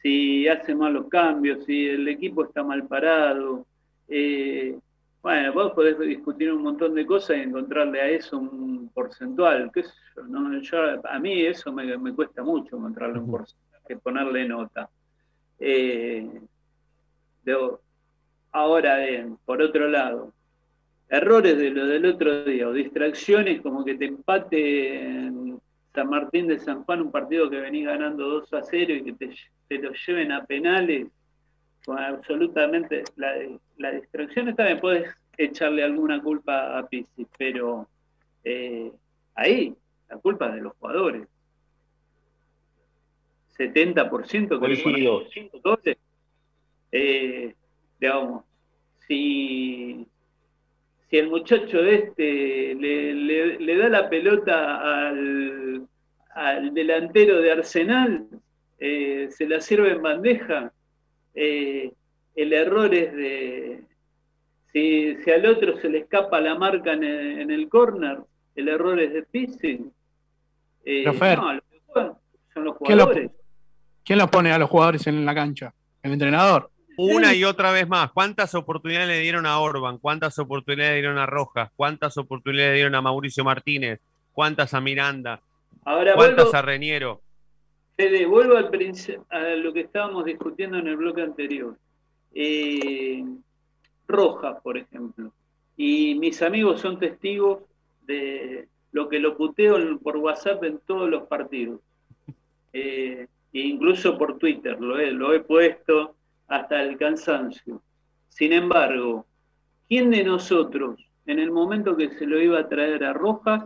Speaker 10: si hace malos cambios, si el equipo está mal parado. Eh, bueno, vos podés discutir un montón de cosas y encontrarle a eso un porcentual. ¿Qué a mí eso me, me, cuesta mucho encontrarle un porcentaje, ponerle nota. Eh, Ahora bien, por otro lado, errores de lo del otro día o distracciones como que te empate en San Martín de San Juan un partido que venís ganando 2 a 0 y que te, lo lleven a penales con absolutamente la, la distracción bien, puedes echarle alguna culpa a Pizzi, pero eh, ahí la culpa es de los jugadores. 70% que le eh, digamos, si, si el muchacho este le, da la pelota al, delantero de Arsenal, eh, se la sirve en bandeja, eh, el error es de... Si, al otro se le escapa la marca en el, en corner, el error es de Pizzi.
Speaker 7: Eh, no, son los jugadores. ¿Quién los pone a los jugadores en la cancha? ¿El entrenador?
Speaker 6: Una y otra vez más. ¿Cuántas oportunidades le dieron a Orban? ¿Cuántas oportunidades le dieron a Rojas? ¿Cuántas oportunidades le dieron a Mauricio Martínez? ¿Cuántas a Miranda? ¿Cuántas a Reñero?
Speaker 10: Te vuelvo al a lo que estábamos discutiendo en el bloque anterior. Eh, Rojas, por ejemplo. Y mis amigos son testigos de lo que lo puteo por WhatsApp en todos los partidos. Eh, incluso por Twitter, lo lo he puesto hasta el cansancio. Sin embargo, ¿quién de nosotros, en el momento que se lo iba a traer a Rojas,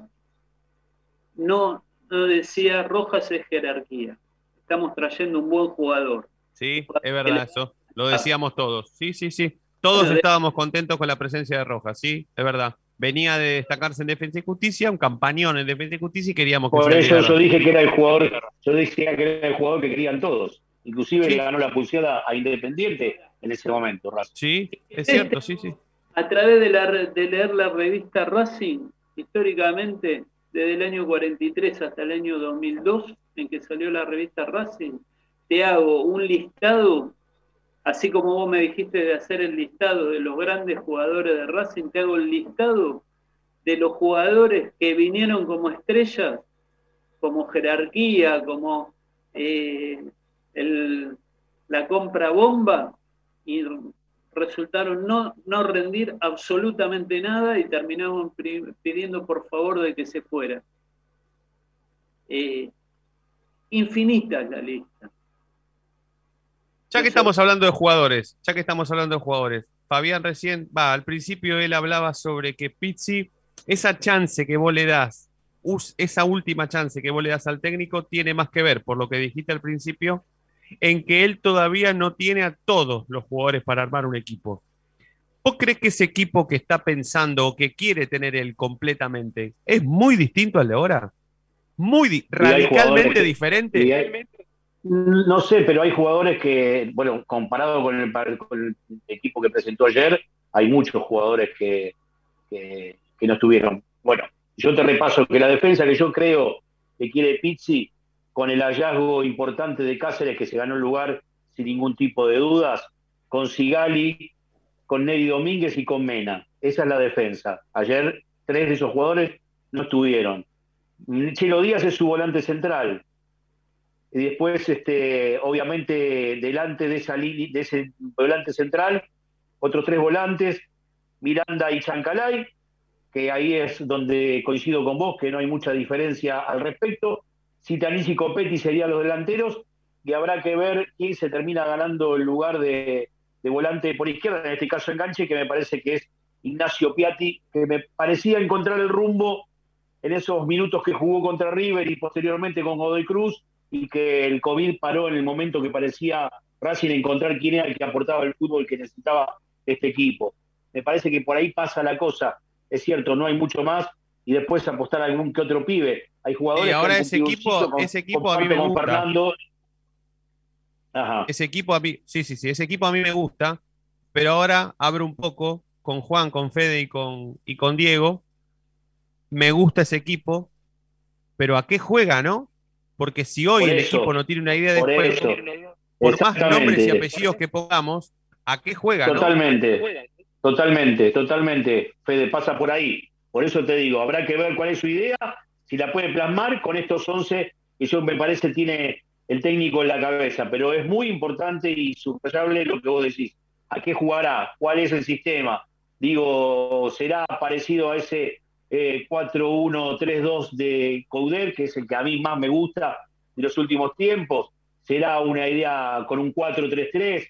Speaker 10: no, no decía Rojas es jerarquía? Estamos trayendo un buen jugador.
Speaker 6: Sí, es verdad eso. Lo decíamos todos. Sí, sí, sí. Todos estábamos contentos con la presencia de Rojas, sí, es verdad. Venía de destacarse en Defensa y Justicia, un campañón en Defensa y Justicia y queríamos que
Speaker 9: Por eso yo dije que era el jugador, yo dije que era el jugador que querían todos. Inclusive le ganó la pulseada a Independiente en ese momento,
Speaker 6: Racing. Sí, es cierto, sí, sí.
Speaker 10: A través de, la, de leer la revista Racing, históricamente, desde el año 43 hasta el año 2002, en que salió la revista Racing, te hago un listado, así como vos me dijiste de hacer el listado de los grandes jugadores de Racing, te hago el listado de los jugadores que vinieron como estrellas, como jerarquía, como eh, la compra bomba y resultaron no, no rendir absolutamente nada y terminaron pidiendo por favor de que se fuera. Eh, infinita la lista.
Speaker 6: Ya que estamos hablando de jugadores, ya que estamos hablando de jugadores, Fabián recién, va, al principio él hablaba sobre que Pizzi, esa chance que vos le das, esa última chance que vos le das al técnico, tiene más que ver, por lo que dijiste al principio, en que él todavía no tiene a todos los jugadores para armar un equipo. ¿Vos crees que ese equipo que está pensando o que quiere tener él completamente es muy distinto al de ahora? Muy radicalmente diferente.
Speaker 9: No sé, pero hay jugadores que, bueno, comparado con el, equipo que presentó ayer, hay muchos jugadores que, que, no estuvieron. Bueno, yo te repaso que la defensa que yo creo que quiere Pizzi, con el hallazgo importante de Cáceres, que se ganó el lugar sin ningún tipo de dudas, con Sigali, con Neri Domínguez y con Mena. Esa es la defensa. Ayer tres de esos jugadores no estuvieron. Chelo Díaz es su volante central. Y después, este, obviamente, delante de, esa de ese volante central, otros tres volantes, Miranda y Chancalay, que ahí es donde coincido con vos, que no hay mucha diferencia al respecto. Citanis y Copetti serían los delanteros, y habrá que ver quién se termina ganando el lugar de, de volante por izquierda, en este caso enganche, que me parece que es Ignacio Piatti, que me parecía encontrar el rumbo en esos minutos que jugó contra River y posteriormente con Godoy Cruz, y que el COVID paró en el momento que parecía Racing encontrar quién era el que aportaba el fútbol que necesitaba este equipo. Me parece que por ahí pasa la cosa. Es cierto, no hay mucho más, y después apostar a algún que otro pibe. Hay jugadores
Speaker 6: y ahora ese equipo, ese equipo a mí me gusta. Ese equipo a mí, sí, sí, sí, ese equipo a mí me gusta, pero ahora abro un poco con Juan, con Fede y con, y con Diego. Me gusta ese equipo, pero ¿a qué juega, no? Porque si hoy el equipo no tiene una idea de juego, por más nombres y apellidos que pongamos, ¿a qué juega?
Speaker 9: Totalmente, totalmente, totalmente. Fede, pasa por ahí. Por eso te digo, habrá que ver cuál es su idea, si la puede plasmar con estos 11 que yo me parece tiene el técnico en la cabeza, pero es muy importante y subrayable lo que vos decís. ¿A qué jugará? ¿Cuál es el sistema? Digo, ¿será parecido a ese 4-1-3-2 eh, de Couder, que es el que a mí más me gusta de los últimos tiempos? ¿Será una idea con un 4-3-3?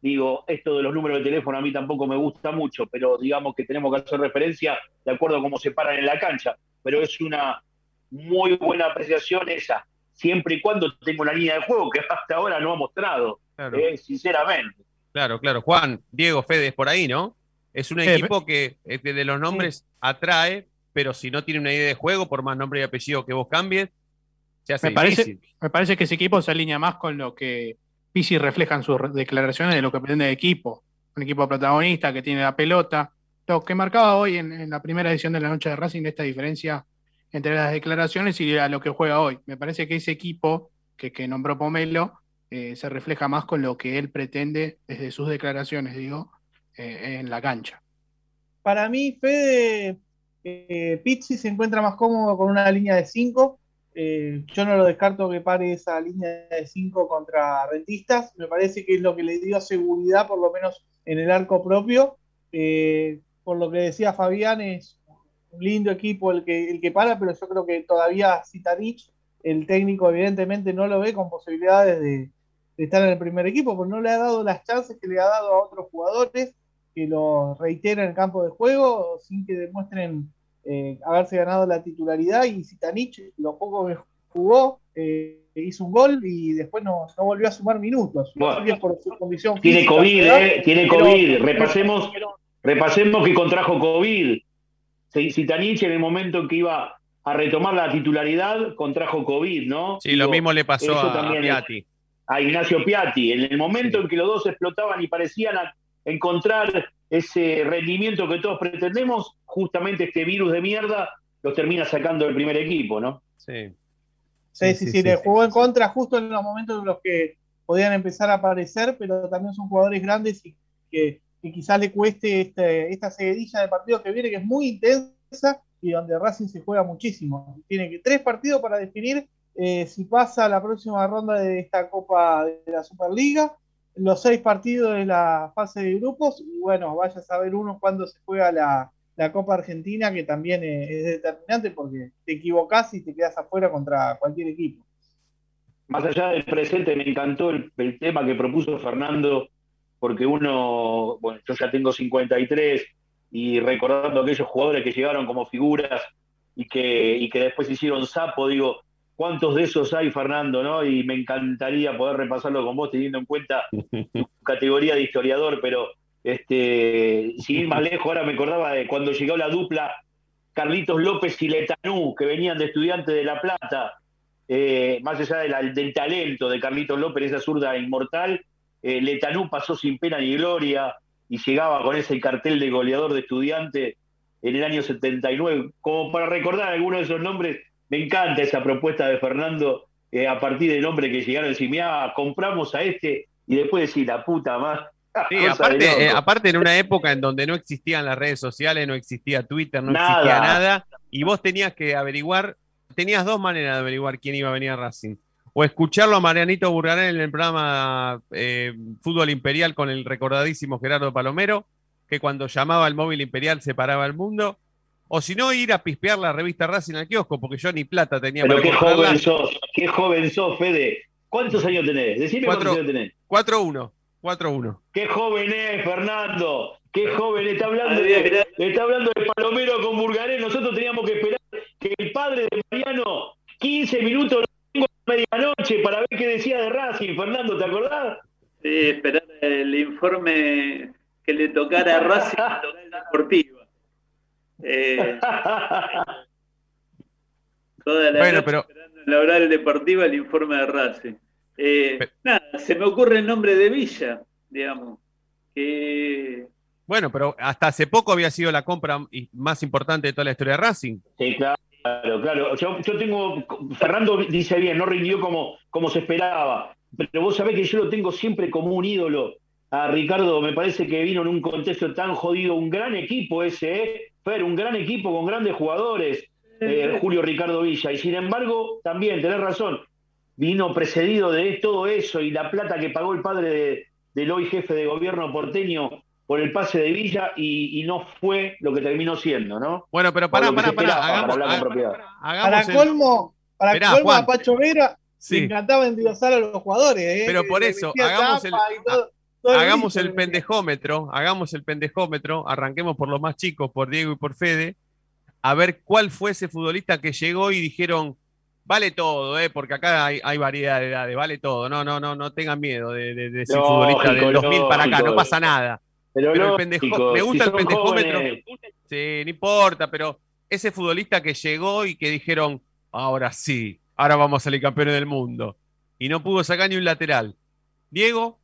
Speaker 9: Digo, esto de los números de teléfono a mí tampoco me gusta mucho, pero digamos que tenemos que hacer referencia de acuerdo a cómo se paran en la cancha. Pero es una muy buena apreciación esa siempre y cuando tenga una línea de juego que hasta ahora no ha mostrado, eh, sinceramente.
Speaker 6: Claro, claro. Juan, Diego, Fede, es por ahí, ¿no? Es un equipo que este, de los nombres atrae, pero si no tiene una idea de juego, por más nombre y apellido que vos cambies, se hace
Speaker 7: me parece, Me parece que ese equipo se alinea más con lo que Pisi refleja en sus declaraciones de lo que pretende el equipo. Un equipo protagonista que tiene la pelota. Lo que marcaba hoy en, en la primera edición de la noche de Racing, esta diferencia entre las declaraciones y a lo que juega hoy. Me parece que ese equipo que, que nombró Pomelo eh, se refleja más con lo que él pretende desde sus declaraciones, digo, eh, en la cancha.
Speaker 11: Para mí, Fede eh, Pizzi se encuentra más cómodo con una línea de 5. yo no lo descarto que pare esa línea de 5 contra rentistas. Me parece que es lo que le dio seguridad, por lo menos en el arco propio. por lo que decía Fabián, es un lindo equipo el que, el que para, pero yo creo que todavía Citarich, el técnico evidentemente no lo ve con posibilidades de, estar en el primer equipo, porque no le ha dado las chances que le ha dado a otros jugadores que lo reiteran en el campo de juego sin que demuestren eh, haberse ganado la titularidad y Citanich lo poco que jugó eh, hizo un gol y después no, volvió a sumar minutos.
Speaker 9: por su condición tiene COVID, eh, tiene COVID. repasemos, repasemos que contrajo COVID. Sitanich en el momento en que iba a retomar la titularidad contrajo COVID, ¿no?
Speaker 6: Sí, lo mismo le pasó a, Piatti.
Speaker 9: A Ignacio Piatti. En el momento en que los dos explotaban y parecían encontrar ese rendimiento que todos pretendemos, justamente este virus de mierda los termina sacando del primer equipo, ¿no?
Speaker 11: Sí. Sí, sí, sí, le jugó en contra justo en los momentos en los que podían empezar a aparecer, pero también son jugadores grandes y que que quizás le cueste este, esta seguidilla de partidos que viene, que es muy intensa y donde Racing se juega muchísimo. Tiene que tres partidos para definir eh, si pasa la próxima ronda de esta Copa de la Superliga, los seis partidos de la fase de grupos, y bueno, vaya a saber uno cuándo se juega la, Copa Argentina, que también es, es, determinante porque te equivocás y te quedas afuera contra cualquier equipo.
Speaker 9: Más allá del presente, me encantó el, el tema que propuso Fernando porque uno, bueno, yo ya tengo 53 y recordando aquellos jugadores que llegaron como figuras y que, y que después hicieron sapo, digo, ¿cuántos de esos hay, Fernando? ¿no? Y me encantaría poder repasarlo con vos teniendo en cuenta tu categoría de historiador, pero Este, sin ir más lejos, ahora me acordaba de cuando llegó la dupla Carlitos López y Letanú, que venían de estudiantes de La Plata, eh, más allá de la- del talento de Carlitos López, esa zurda inmortal, eh, Letanú pasó sin pena ni gloria y llegaba con ese cartel de goleador de estudiante en el año 79. Como para recordar algunos de esos nombres, me encanta esa propuesta de Fernando eh, a partir del nombre que llegaron, decir, mirá, compramos a este y después decir, la puta más.
Speaker 6: Sí, aparte, eh, aparte en una época en donde no existían las redes sociales, no existía Twitter, no
Speaker 9: Nada.
Speaker 6: existía nada, y vos tenías que averiguar, tenías dos maneras de averiguar quién iba a venir a Racing. O escucharlo a Marianito Burgarén en el programa eh, Fútbol Imperial con el recordadísimo Gerardo Palomero, que cuando llamaba al móvil imperial se paraba el mundo. O si no, ir a pispear la revista Racing al kiosco, porque yo ni plata tenía
Speaker 9: Pero
Speaker 6: para
Speaker 9: qué
Speaker 6: comprarla.
Speaker 9: joven sos, qué joven sos, Fede. ¿Cuántos años tenés? Decime
Speaker 6: Cuatro-
Speaker 9: cuántos años tenés.
Speaker 6: 4-1, 4-1.
Speaker 9: Qué joven es, Fernando. Qué joven. Está hablando, de, está hablando de Palomero con Burgaré. Nosotros teníamos que esperar que el padre de Mariano, 15 minutos a medianoche para ver qué decía de Racing. Fernando, ¿te acordás?
Speaker 10: Sí, esperar el informe que le tocara a Racing Total Deportiva. Eh, toda la
Speaker 6: Bueno,
Speaker 10: noche
Speaker 6: pero-
Speaker 10: esperando en la oral deportiva el informe de Racing. Eh, nada, se me ocurre el nombre de Villa, digamos, que
Speaker 6: Bueno, pero hasta hace poco había sido la compra más importante de toda la historia de Racing.
Speaker 9: Sí, claro, claro. Yo, yo tengo. Fernando dice bien, no rindió como, como se esperaba. Pero vos sabés que yo lo tengo siempre como un ídolo. A Ricardo me parece que vino en un contexto tan jodido, un gran equipo ese, ¿eh? Fer, un gran equipo con grandes jugadores, eh, Julio Ricardo Villa. Y sin embargo, también, tenés razón, vino precedido de todo eso y la plata que pagó el padre de- del hoy jefe de gobierno porteño por el pase de Villa y, y no fue lo que terminó siendo, ¿no?
Speaker 6: Bueno, pero
Speaker 9: se
Speaker 6: pará,
Speaker 9: esperaba,
Speaker 6: hagamos-
Speaker 9: para hablar con
Speaker 6: haga-
Speaker 9: propiedad.
Speaker 11: Para
Speaker 6: el-
Speaker 11: colmo, para
Speaker 6: Esperá,
Speaker 11: colmo
Speaker 6: Juan.
Speaker 11: a Pacho Vera
Speaker 6: Sí.
Speaker 11: le encantaba endiosar a los jugadores. ¿eh?
Speaker 6: Pero por eso, hagamos el- hagamos el pendejómetro, hagamos el pendejómetro, arranquemos por los más chicos, por Diego y por Fede, a ver cuál fue ese futbolista que llegó y dijeron, vale todo, eh, porque acá hay, hay variedad de edades, vale todo, no, no, no, no tengan miedo de, de, de ser
Speaker 9: Lógico,
Speaker 6: futbolista del 2000 para acá, no pasa nada.
Speaker 9: Pero,
Speaker 6: Pero el pendejo- me gusta
Speaker 9: si
Speaker 6: el pendejómetro.
Speaker 9: jóvenes,
Speaker 6: Sí, no importa, pero ese futbolista que llegó y que dijeron, ahora sí, ahora vamos a salir campeones del mundo. Y no pudo sacar ni un lateral. Diego,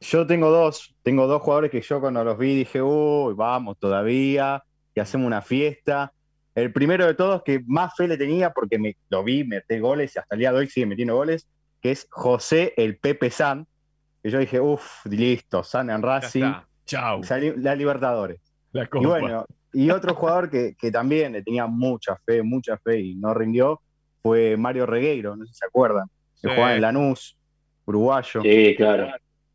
Speaker 8: Yo tengo dos, tengo dos jugadores que yo cuando los vi dije, uy, vamos todavía, y hacemos una fiesta. El primero de todos que más fe le tenía porque me lo vi meter goles y hasta el día de hoy sigue metiendo goles, que es José el Pepe San. Que yo dije, uff, listo, San en Racing, salió la Libertadores.
Speaker 6: La
Speaker 8: Y bueno, y otro jugador que, que también le tenía mucha fe, mucha fe y no rindió, fue Mario Regueiro, no sé si se acuerdan, que
Speaker 9: Sí.
Speaker 8: jugaba en Lanús, uruguayo.
Speaker 9: Sí, claro.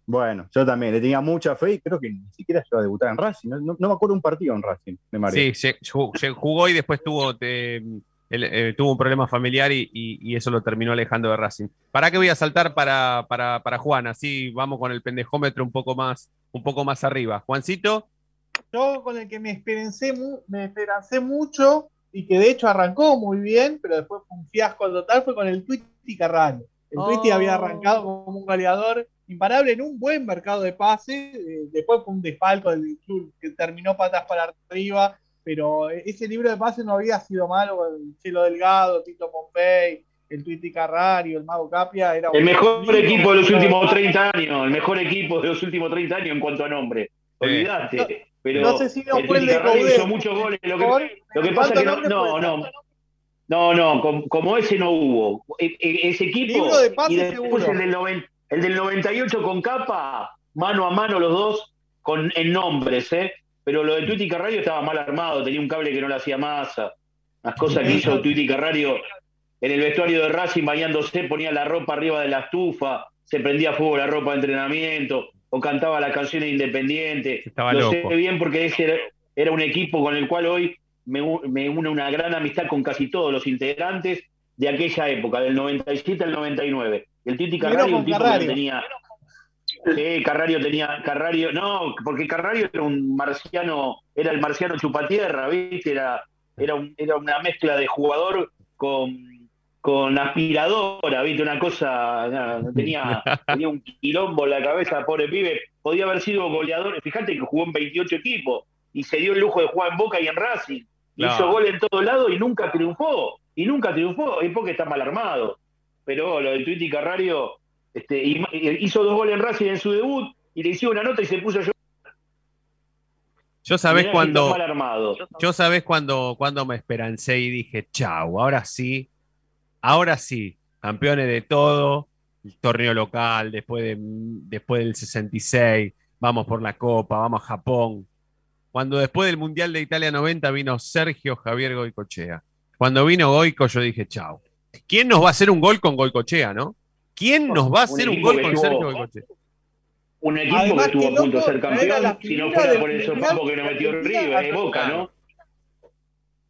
Speaker 8: Bueno, yo también le tenía mucha fe y creo que ni siquiera llegó a debutar en Racing. No, no- no me acuerdo un partido en Racing de Mario.
Speaker 6: Sí, se- ju- se jugó y después tuvo, eh, el- eh, tuvo un problema familiar y, y- y eso lo terminó alejando de Racing. ¿Para qué voy a saltar para, para, para Juan? Así vamos con el pendejómetro un poco más, un poco más arriba. Juancito,
Speaker 11: Yo con el que me esperancé, mu- me esperancé mucho y que de hecho arrancó muy bien, pero después fue un fiasco total, fue con el Twitty Carrano. El Twitty
Speaker 6: Oh.
Speaker 11: había arrancado como un goleador imparable en un buen mercado de pase, eh, después fue un desfalco del club que terminó patas para arriba, pero ese libro de pase no había sido malo, el Chelo Delgado, Tito Pompey, el Twitty Carrario, el Mago Capia, era
Speaker 9: El mejor
Speaker 11: libro
Speaker 9: equipo de los últimos
Speaker 11: pase.
Speaker 9: 30 años, el mejor equipo de los últimos 30 años en cuanto a nombre. Olvidate. Pero
Speaker 11: no sé si no
Speaker 9: el
Speaker 11: fue el de Coudet.
Speaker 9: hizo muchos goles. Lo que, lo que
Speaker 11: pero
Speaker 9: pasa es que no,
Speaker 11: ¿cuántos
Speaker 9: no, no. No, no, com- como ese no hubo. E- e- Ese equipo.
Speaker 11: Libro de pases
Speaker 9: y después
Speaker 11: seguro.
Speaker 9: el del, noven- el del 98 con capa, mano a mano los dos, con, en nombres, ¿eh? Pero lo de Tuiti Carrario estaba mal armado, tenía un cable que no le hacía masa. Las cosas que hizo Tuiti Carrario en el vestuario de Racing bañándose, ponía la ropa arriba de la estufa, se prendía a fuego la ropa de entrenamiento, o cantaba las canciones independientes.
Speaker 6: Estaba
Speaker 9: Lo
Speaker 6: loco.
Speaker 9: sé bien porque ese era, un equipo con el cual hoy me, me une una gran amistad con casi todos los integrantes de aquella época, del 97 al 99. El Titi Carrario, un tipo que
Speaker 11: Carrario.
Speaker 9: no tenía. Sí, Carrario tenía. Carrario, no, porque Carrario era un marciano, era el marciano chupatierra, ¿viste? Era, era, un- era una mezcla de jugador con, con aspiradora, ¿viste? Una cosa, tenía, tenía un quilombo en la cabeza, pobre pibe. Podía haber sido goleador. Fíjate que jugó en 28 equipos y se dio el lujo de jugar en Boca y en Racing.
Speaker 6: Claro.
Speaker 9: Hizo gol en todos lados y nunca triunfó. Y nunca triunfó, es porque está mal armado. Pero lo del Twitty Carrario, este, hizo dos goles en Racing en su debut y le hicieron una nota y se puso a llorar.
Speaker 6: Yo sabés cuando.
Speaker 9: está mal armado.
Speaker 6: Yo sabés cuando, cuando me esperancé y dije, chau, ahora sí, ahora sí, campeones de todo, el torneo local, después, de, después del 66, vamos por la Copa, vamos a Japón. Cuando después del Mundial de Italia 90 vino Sergio Javier Goicochea. Cuando vino Goico yo dije, chau. ¿Quién nos va a hacer un gol con Goicochea, no? ¿Quién nos va a hacer un gol con
Speaker 9: tuvo-
Speaker 6: Sergio Goicochea?
Speaker 9: Un equipo
Speaker 11: Además,
Speaker 9: que estuvo a punto de ser campeón, si no fuera por el sopapo que nos metió River, es
Speaker 11: a-
Speaker 9: Boca, ¿no?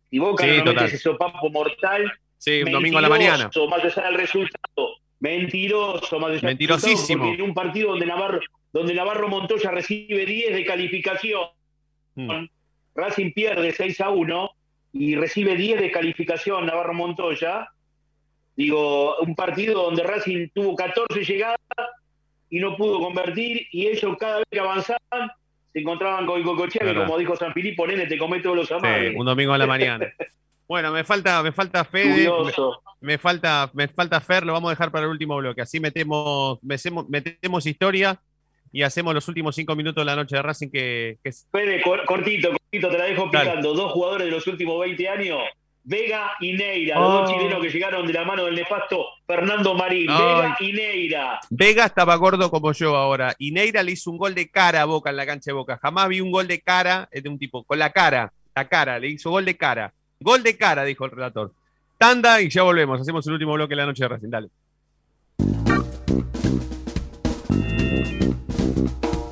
Speaker 9: Si Boca
Speaker 6: Sí,
Speaker 9: no mete ese sopapo mortal,
Speaker 6: Sí, un domingo a la mañana.
Speaker 9: mentiroso, más allá del resultado, mentiroso, más allá del
Speaker 6: Mentirosísimo.
Speaker 9: porque en un partido donde Navarro, donde Navarro Montoya recibe 10 de calificación,
Speaker 6: Mm.
Speaker 9: Racing pierde 6 a 1 y recibe 10 de calificación Navarro Montoya. Digo, un partido donde Racing tuvo 14 llegadas y no pudo convertir y ellos cada vez que avanzaban se encontraban con Cocochea que como dijo San Filipo, nene, te comé todos los amables.
Speaker 6: Sí, un domingo a la mañana. Bueno, me falta, me falta Fede, me, falta, me falta Fer, lo vamos a dejar para el último bloque. Así metemos, metemos, metemos historia y hacemos los últimos cinco minutos de la noche de Racing que, que
Speaker 9: Fede, cor- cortito, cortito, te la dejo
Speaker 6: Dale.
Speaker 9: picando. Dos jugadores de los últimos 20 años, Vega y Neira, los dos
Speaker 6: Oh.
Speaker 9: chilenos que llegaron de la mano del nefasto Fernando Marín. Vega y Neira.
Speaker 6: Vega estaba gordo como yo ahora. Y Neira le hizo un gol de cara a Boca en la cancha de Boca. Jamás vi un gol de cara eh, de un tipo, con la cara, la cara, le hizo gol de cara. Gol de cara, dijo el relator. Tanda y ya volvemos. Hacemos el último bloque de la noche de Racing. Dale.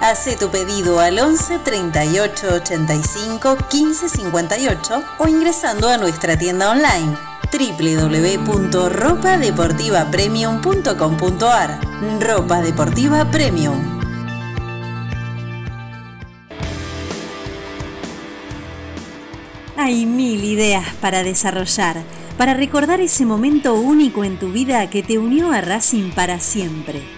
Speaker 1: Hace tu pedido al 11 38 85 15 58 o ingresando a nuestra tienda online www.ropadeportivapremium.com.ar Ropa Deportiva Premium. Hay mil ideas para desarrollar, para recordar ese momento único en tu vida que te unió a Racing para siempre.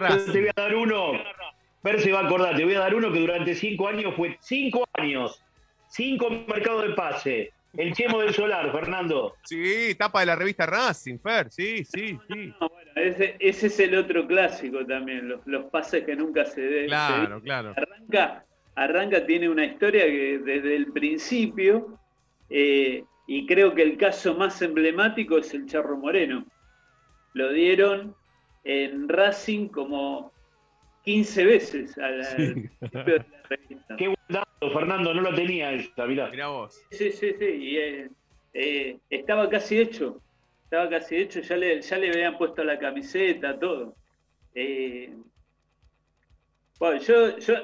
Speaker 6: Racing.
Speaker 9: Te voy a dar uno. Fer se va a acordar, te voy a dar uno que durante cinco años fue cinco años. Cinco mercados de pase. El Chemo del Solar, Fernando.
Speaker 6: Sí, tapa de la revista Racing, Fer, sí, sí, sí.
Speaker 10: No, bueno, ese, ese es el otro clásico también, los, los pases que nunca se den.
Speaker 6: Claro, claro.
Speaker 10: Arranca, arranca, tiene una historia que desde el principio, eh, y creo que el caso más emblemático es el Charro Moreno. Lo dieron en Racing como 15 veces al
Speaker 6: Sí.
Speaker 10: de la revista.
Speaker 9: Qué buen dato, Fernando, no lo tenía esa, mirá.
Speaker 6: Mirá vos.
Speaker 10: Sí, sí, sí. Y, eh, eh, estaba casi hecho. Estaba casi hecho. Ya le, ya le habían puesto la camiseta, todo. Eh, bueno, yo, yo,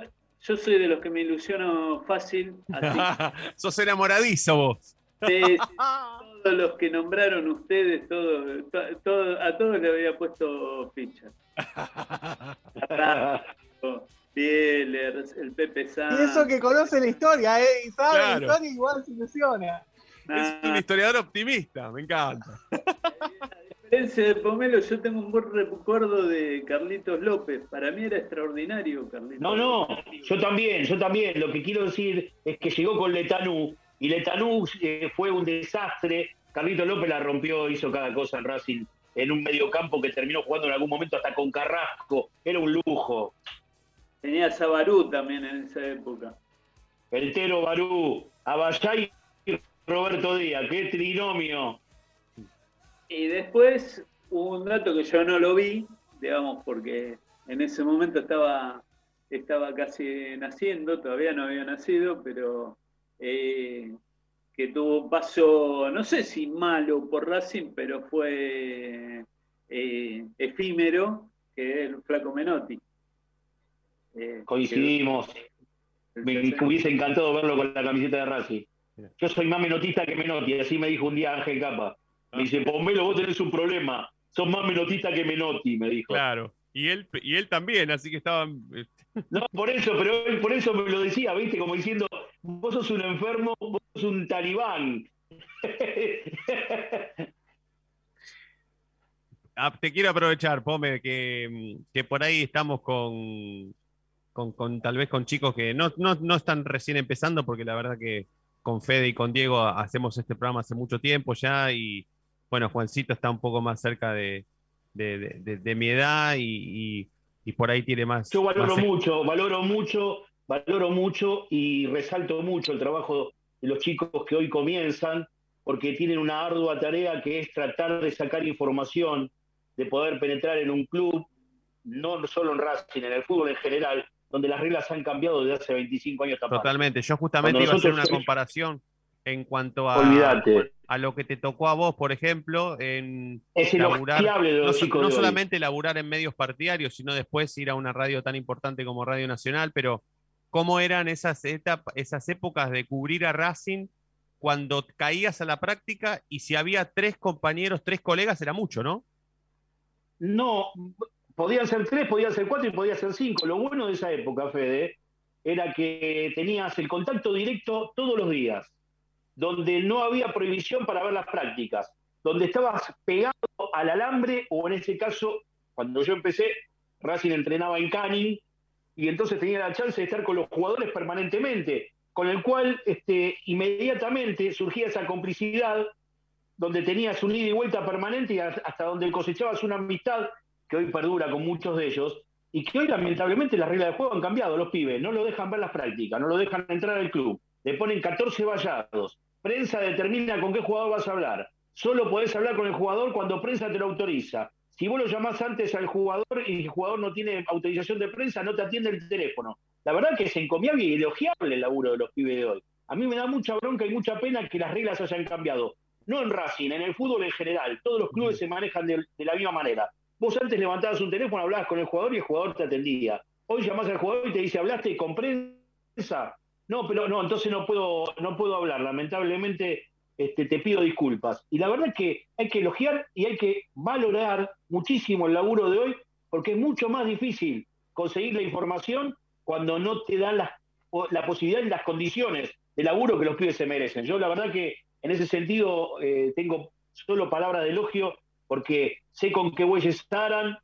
Speaker 10: yo soy de los que me ilusiono fácil. Así
Speaker 6: Sos enamoradizo vos.
Speaker 10: sí, los que nombraron ustedes, todo, to- todo- a todos le había puesto ficha. Carrasco, Bieler, el Pepe Sanz.
Speaker 11: Y eso que conoce la historia, ¿eh? Y sabe
Speaker 6: Claro.
Speaker 11: la historia igual se ilusiona.
Speaker 6: Es un historiador optimista, me encanta.
Speaker 10: diferencia de Pomelo, yo tengo un buen recuerdo de Carlitos López. Para mí era extraordinario, Carlitos.
Speaker 9: No, no, yo también, yo también. Lo que quiero decir es que llegó con Letanú y Letanú eh, fue un desastre. Carlito López la rompió, hizo cada cosa en Racing en un mediocampo que terminó jugando en algún momento hasta con Carrasco. Era un lujo.
Speaker 10: Tenía a Sabarú también en esa época.
Speaker 9: El Tero Barú, Abayay y Roberto Díaz, qué trinomio.
Speaker 10: Y después hubo un dato que yo no lo vi, digamos, porque en ese momento estaba, estaba casi naciendo, todavía no había nacido, pero eh, que tuvo un paso, no sé si malo por Racing, pero fue eh, efímero, que es el Flaco Menotti. Eh,
Speaker 9: Coincidimos. Me hubiese encantado verlo con la camiseta de Racing. Yo soy más menotista que Menotti, así me dijo un día Ángel Capa. Me dice, Pomelo, vos tenés un problema. Sos más menotista que Menotti, me dijo.
Speaker 6: Claro. Y él, y él también, así que estaban. eh,
Speaker 9: No, por eso, pero él por eso me lo decía, ¿viste? Como diciendo, vos sos un enfermo, vos sos un talibán.
Speaker 6: Ah, te quiero aprovechar, Pome, que, que por ahí estamos con, con, con tal vez con chicos que no, no, no están recién empezando, porque la verdad que con Fede y con Diego hacemos este programa hace mucho tiempo ya, y bueno, Juancito está un poco más cerca de, de, de- mi edad y, y- y por ahí tiene más.
Speaker 9: Yo valoro
Speaker 6: más-
Speaker 9: mucho, valoro mucho, valoro mucho y resalto mucho el trabajo de los chicos que hoy comienzan, porque tienen una ardua tarea que es tratar de sacar información, de poder penetrar en un club, no solo en Racing, en el fútbol en general, donde las reglas han cambiado desde hace 25 años.
Speaker 6: Totalmente. Yo justamente
Speaker 9: Cuando
Speaker 6: iba a hacer una comparación en cuanto a,
Speaker 9: Olvídate.
Speaker 6: a lo que te tocó a vos, por ejemplo, en
Speaker 9: Es
Speaker 6: laburar, no, solamente laburar en medios partidarios, sino después ir a una radio tan importante como Radio Nacional, pero cómo eran esas, esas épocas de cubrir a Racing cuando caías a la práctica y si había tres compañeros, tres colegas, era mucho, ¿no?
Speaker 9: No, podían ser tres, podían ser cuatro y podían ser cinco. Lo bueno de esa época, Fede, era que tenías el contacto directo todos los días, donde no había prohibición para ver las prácticas, donde estabas pegado al alambre, o en este caso, cuando yo empecé, Racing entrenaba en Canning, y entonces tenía la chance de estar con los jugadores permanentemente, con el cual este, inmediatamente surgía esa complicidad donde tenías un ida y vuelta permanente y hasta donde cosechabas una amistad que hoy perdura con muchos de ellos y que hoy lamentablemente las reglas de juego han cambiado. Los pibes no lo dejan ver las prácticas, no lo dejan entrar al club, le ponen 14 vallados, prensa determina con qué jugador vas a hablar, solo podés hablar con el jugador cuando prensa te lo autoriza. Si vos lo llamás antes al jugador y el jugador no tiene autorización de prensa, no te atiende el teléfono. La verdad que es encomiable y elogiable el laburo de los pibes de hoy. A mí me da mucha bronca y mucha pena que las reglas hayan cambiado no en Racing, en el fútbol en general. Todos los clubes se manejan de, de la misma manera. Vos antes levantabas un teléfono, hablabas con el jugador y el jugador te atendía. Hoy llamás al jugador y te dice, ¿hablaste con prensa? No, pero no, entonces no puedo, no puedo hablar. Lamentablemente este, te pido disculpas. Y la verdad es que hay que elogiar y hay que valorar muchísimo el laburo de hoy, porque es mucho más difícil conseguir la información cuando no te dan la posibilidad y las condiciones de laburo que los pibes se merecen. Yo la verdad que en ese sentido eh, tengo solo palabras de elogio porque sé con qué bueyes estarán,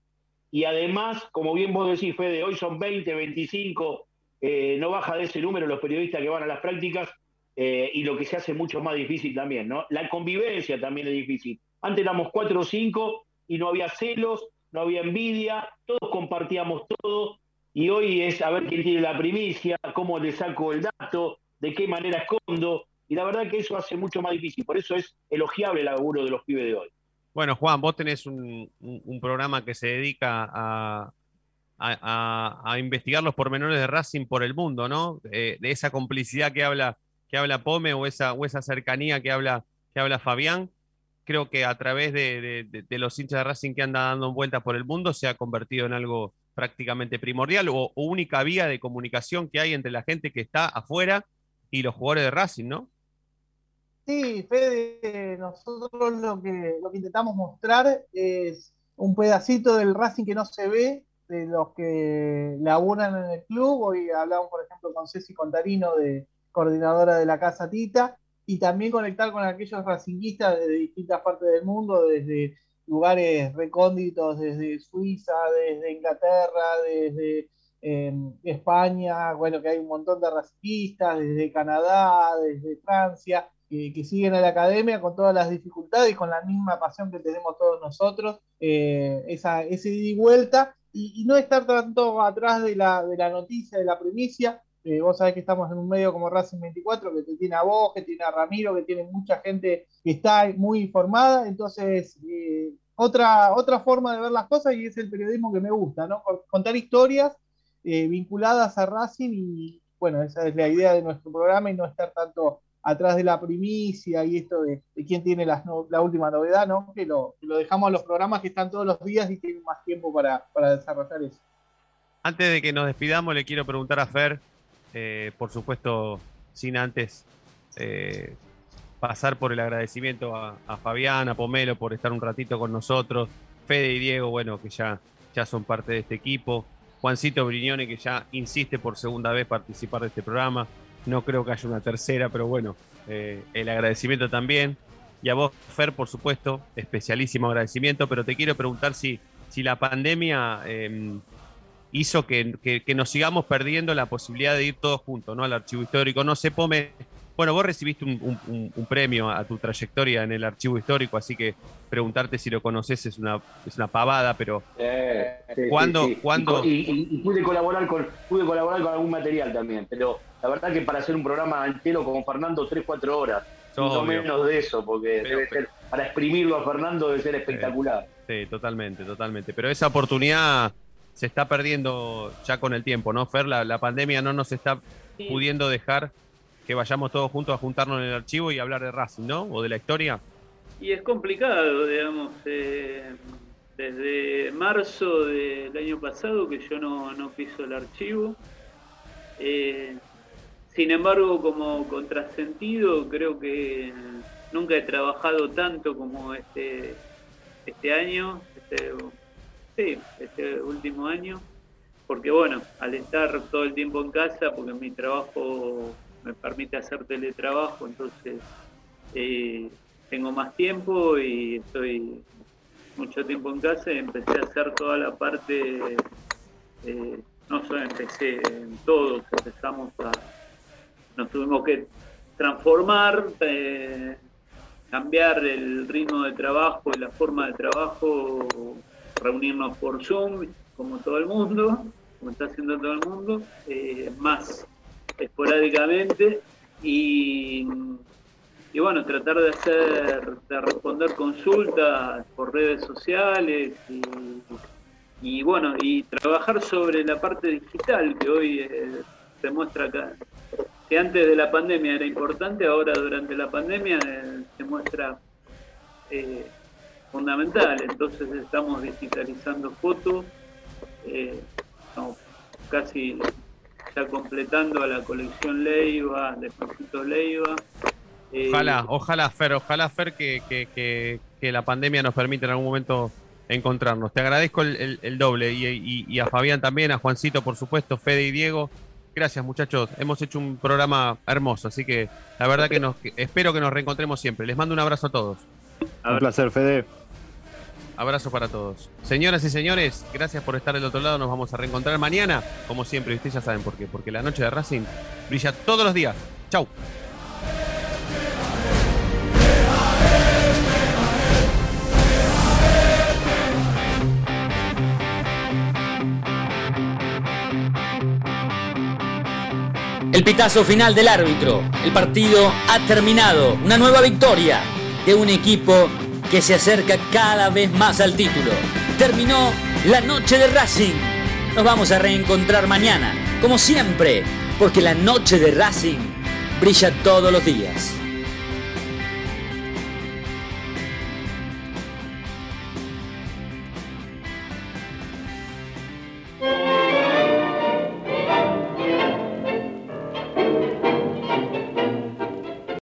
Speaker 9: y además, como bien vos decís, Fede, hoy son 20, 25, eh, no baja de ese número los periodistas que van a las prácticas eh, y lo que se hace mucho más difícil también, ¿no? La convivencia también es difícil. Antes éramos cuatro o cinco y no había celos, no había envidia, todos compartíamos todo y hoy es a ver quién tiene la primicia, cómo le saco el dato, de qué manera escondo y la verdad que eso hace mucho más difícil, por eso es elogiable el laburo de los pibes de hoy.
Speaker 6: Bueno, Juan, vos tenés un, programa que se dedica a, a, investigar los pormenores de Racing por el mundo, ¿no? de esa complicidad que habla, que habla Pome o esa, o esa cercanía que habla, que habla Fabián. Creo que a través de, los hinchas de Racing que andan dando vueltas por el mundo se ha convertido en algo prácticamente primordial o, única vía de comunicación que hay entre la gente que está afuera y los jugadores de Racing, ¿no?
Speaker 11: Sí, Fede, nosotros lo que, lo que intentamos mostrar es un pedacito del Racing que no se ve, de los que laburan en el club. Hoy hablamos, por ejemplo, con Ceci Contarino, de coordinadora de la Casa Tita, y también conectar con aquellos racinguistas de distintas partes del mundo, desde lugares recónditos, desde Suiza, desde Inglaterra, desde em, España, bueno, que hay un montón de racinguistas, desde Canadá, desde Francia que, siguen a la academia con todas las dificultades y con la misma pasión que tenemos todos nosotros, eh, esa, ese ida y vuelta, y, no estar tanto atrás de la, de la noticia, de la primicia. Eh, vos sabés que estamos en un medio como Racing 24, que te tiene a vos, que tiene a Ramiro, que tiene mucha gente que está muy informada, entonces eh, otra, otra forma de ver las cosas y es el periodismo que me gusta, ¿no? Contar historias vinculadas a Racing y bueno, esa es la idea de nuestro programa y no estar tanto atrás de la primicia y esto de, quién tiene la última novedad, ¿no? Que lo, dejamos a los programas que están todos los días y tienen más tiempo para, desarrollar eso.
Speaker 6: Antes de que nos despidamos, le quiero preguntar a Fer, eh, por supuesto, sin antes eh, pasar por el agradecimiento a, Fabián, a Pomelo por estar un ratito con nosotros, Fede y Diego, bueno, que ya, ya son parte de este equipo, Juancito Brignone, que ya insiste por segunda vez participar de este programa, no creo que haya una tercera, pero bueno, eh, el agradecimiento también. Y a vos, Fer, por supuesto, especialísimo agradecimiento, pero te quiero preguntar si, si la pandemia em, hizo que, nos sigamos perdiendo la posibilidad de ir todos juntos ¿no? al archivo histórico. No sé, Pome, bueno, vos recibiste un, premio a tu trayectoria en el archivo histórico, así que preguntarte si lo conoces es una, es una pavada, pero
Speaker 9: eh, ¿cuándo? Y, pude, colaborar con, pude colaborar con algún material también, pero la verdad que para hacer un programa entero con Fernando, 3-4 horas, no menos de eso, porque debe ser, para exprimirlo a Fernando debe ser espectacular.
Speaker 6: Sí, totalmente, totalmente. Pero esa oportunidad se está perdiendo ya con el tiempo, ¿no, Fer? La, pandemia no nos está pudiendo dejar que vayamos todos juntos a juntarnos en el archivo y hablar de Racing, ¿no? O de la historia.
Speaker 10: Y es complicado, digamos. Eh, desde marzo del año pasado que yo no, no piso el archivo. Eh, sin embargo, como contrasentido, creo que nunca he trabajado tanto como este, este año, este, sí, este último año, porque bueno, al estar todo el tiempo en casa, porque mi trabajo me permite hacer teletrabajo, entonces eh, tengo más tiempo y estoy mucho tiempo en casa y empecé a hacer toda la parte, eh, no solo empecé, en todos empezamos a nos tuvimos que transformar, eh, cambiar el ritmo de trabajo y la forma de trabajo, reunirnos por Zoom, como todo el mundo, como está haciendo todo el mundo, eh, más esporádicamente y, y bueno, tratar de hacer, de responder consultas por redes sociales y, y bueno, y trabajar sobre la parte digital que hoy eh, se muestra acá que antes de la pandemia era importante, ahora durante la pandemia eh, se muestra eh, fundamental. Entonces estamos digitalizando fotos, estamos casi ya completando a la colección Leiva, de Juancito Leiva.
Speaker 6: ojalá, ojalá, Fer, ojalá, Fer, que, la pandemia nos permita en algún momento encontrarnos. Te agradezco el, doble y, y, a Fabián también, a Juancito, por supuesto, Fede y Diego. Gracias, muchachos. Hemos hecho un programa hermoso, así que la verdad que nos espero que nos reencontremos siempre. Les mando un abrazo a todos.
Speaker 8: Un placer, Fede.
Speaker 6: Abrazo para todos. Señoras y señores, gracias por estar del otro lado. Nos vamos a reencontrar mañana, como siempre. Ustedes ya saben por qué. Porque la noche de Racing brilla todos los días. Chau.
Speaker 5: El pitazo final del árbitro. El partido ha terminado. Una nueva victoria de un equipo que se acerca cada vez más al título. Terminó la noche de Racing. Nos vamos a reencontrar mañana, como siempre, porque la noche de Racing brilla todos los días.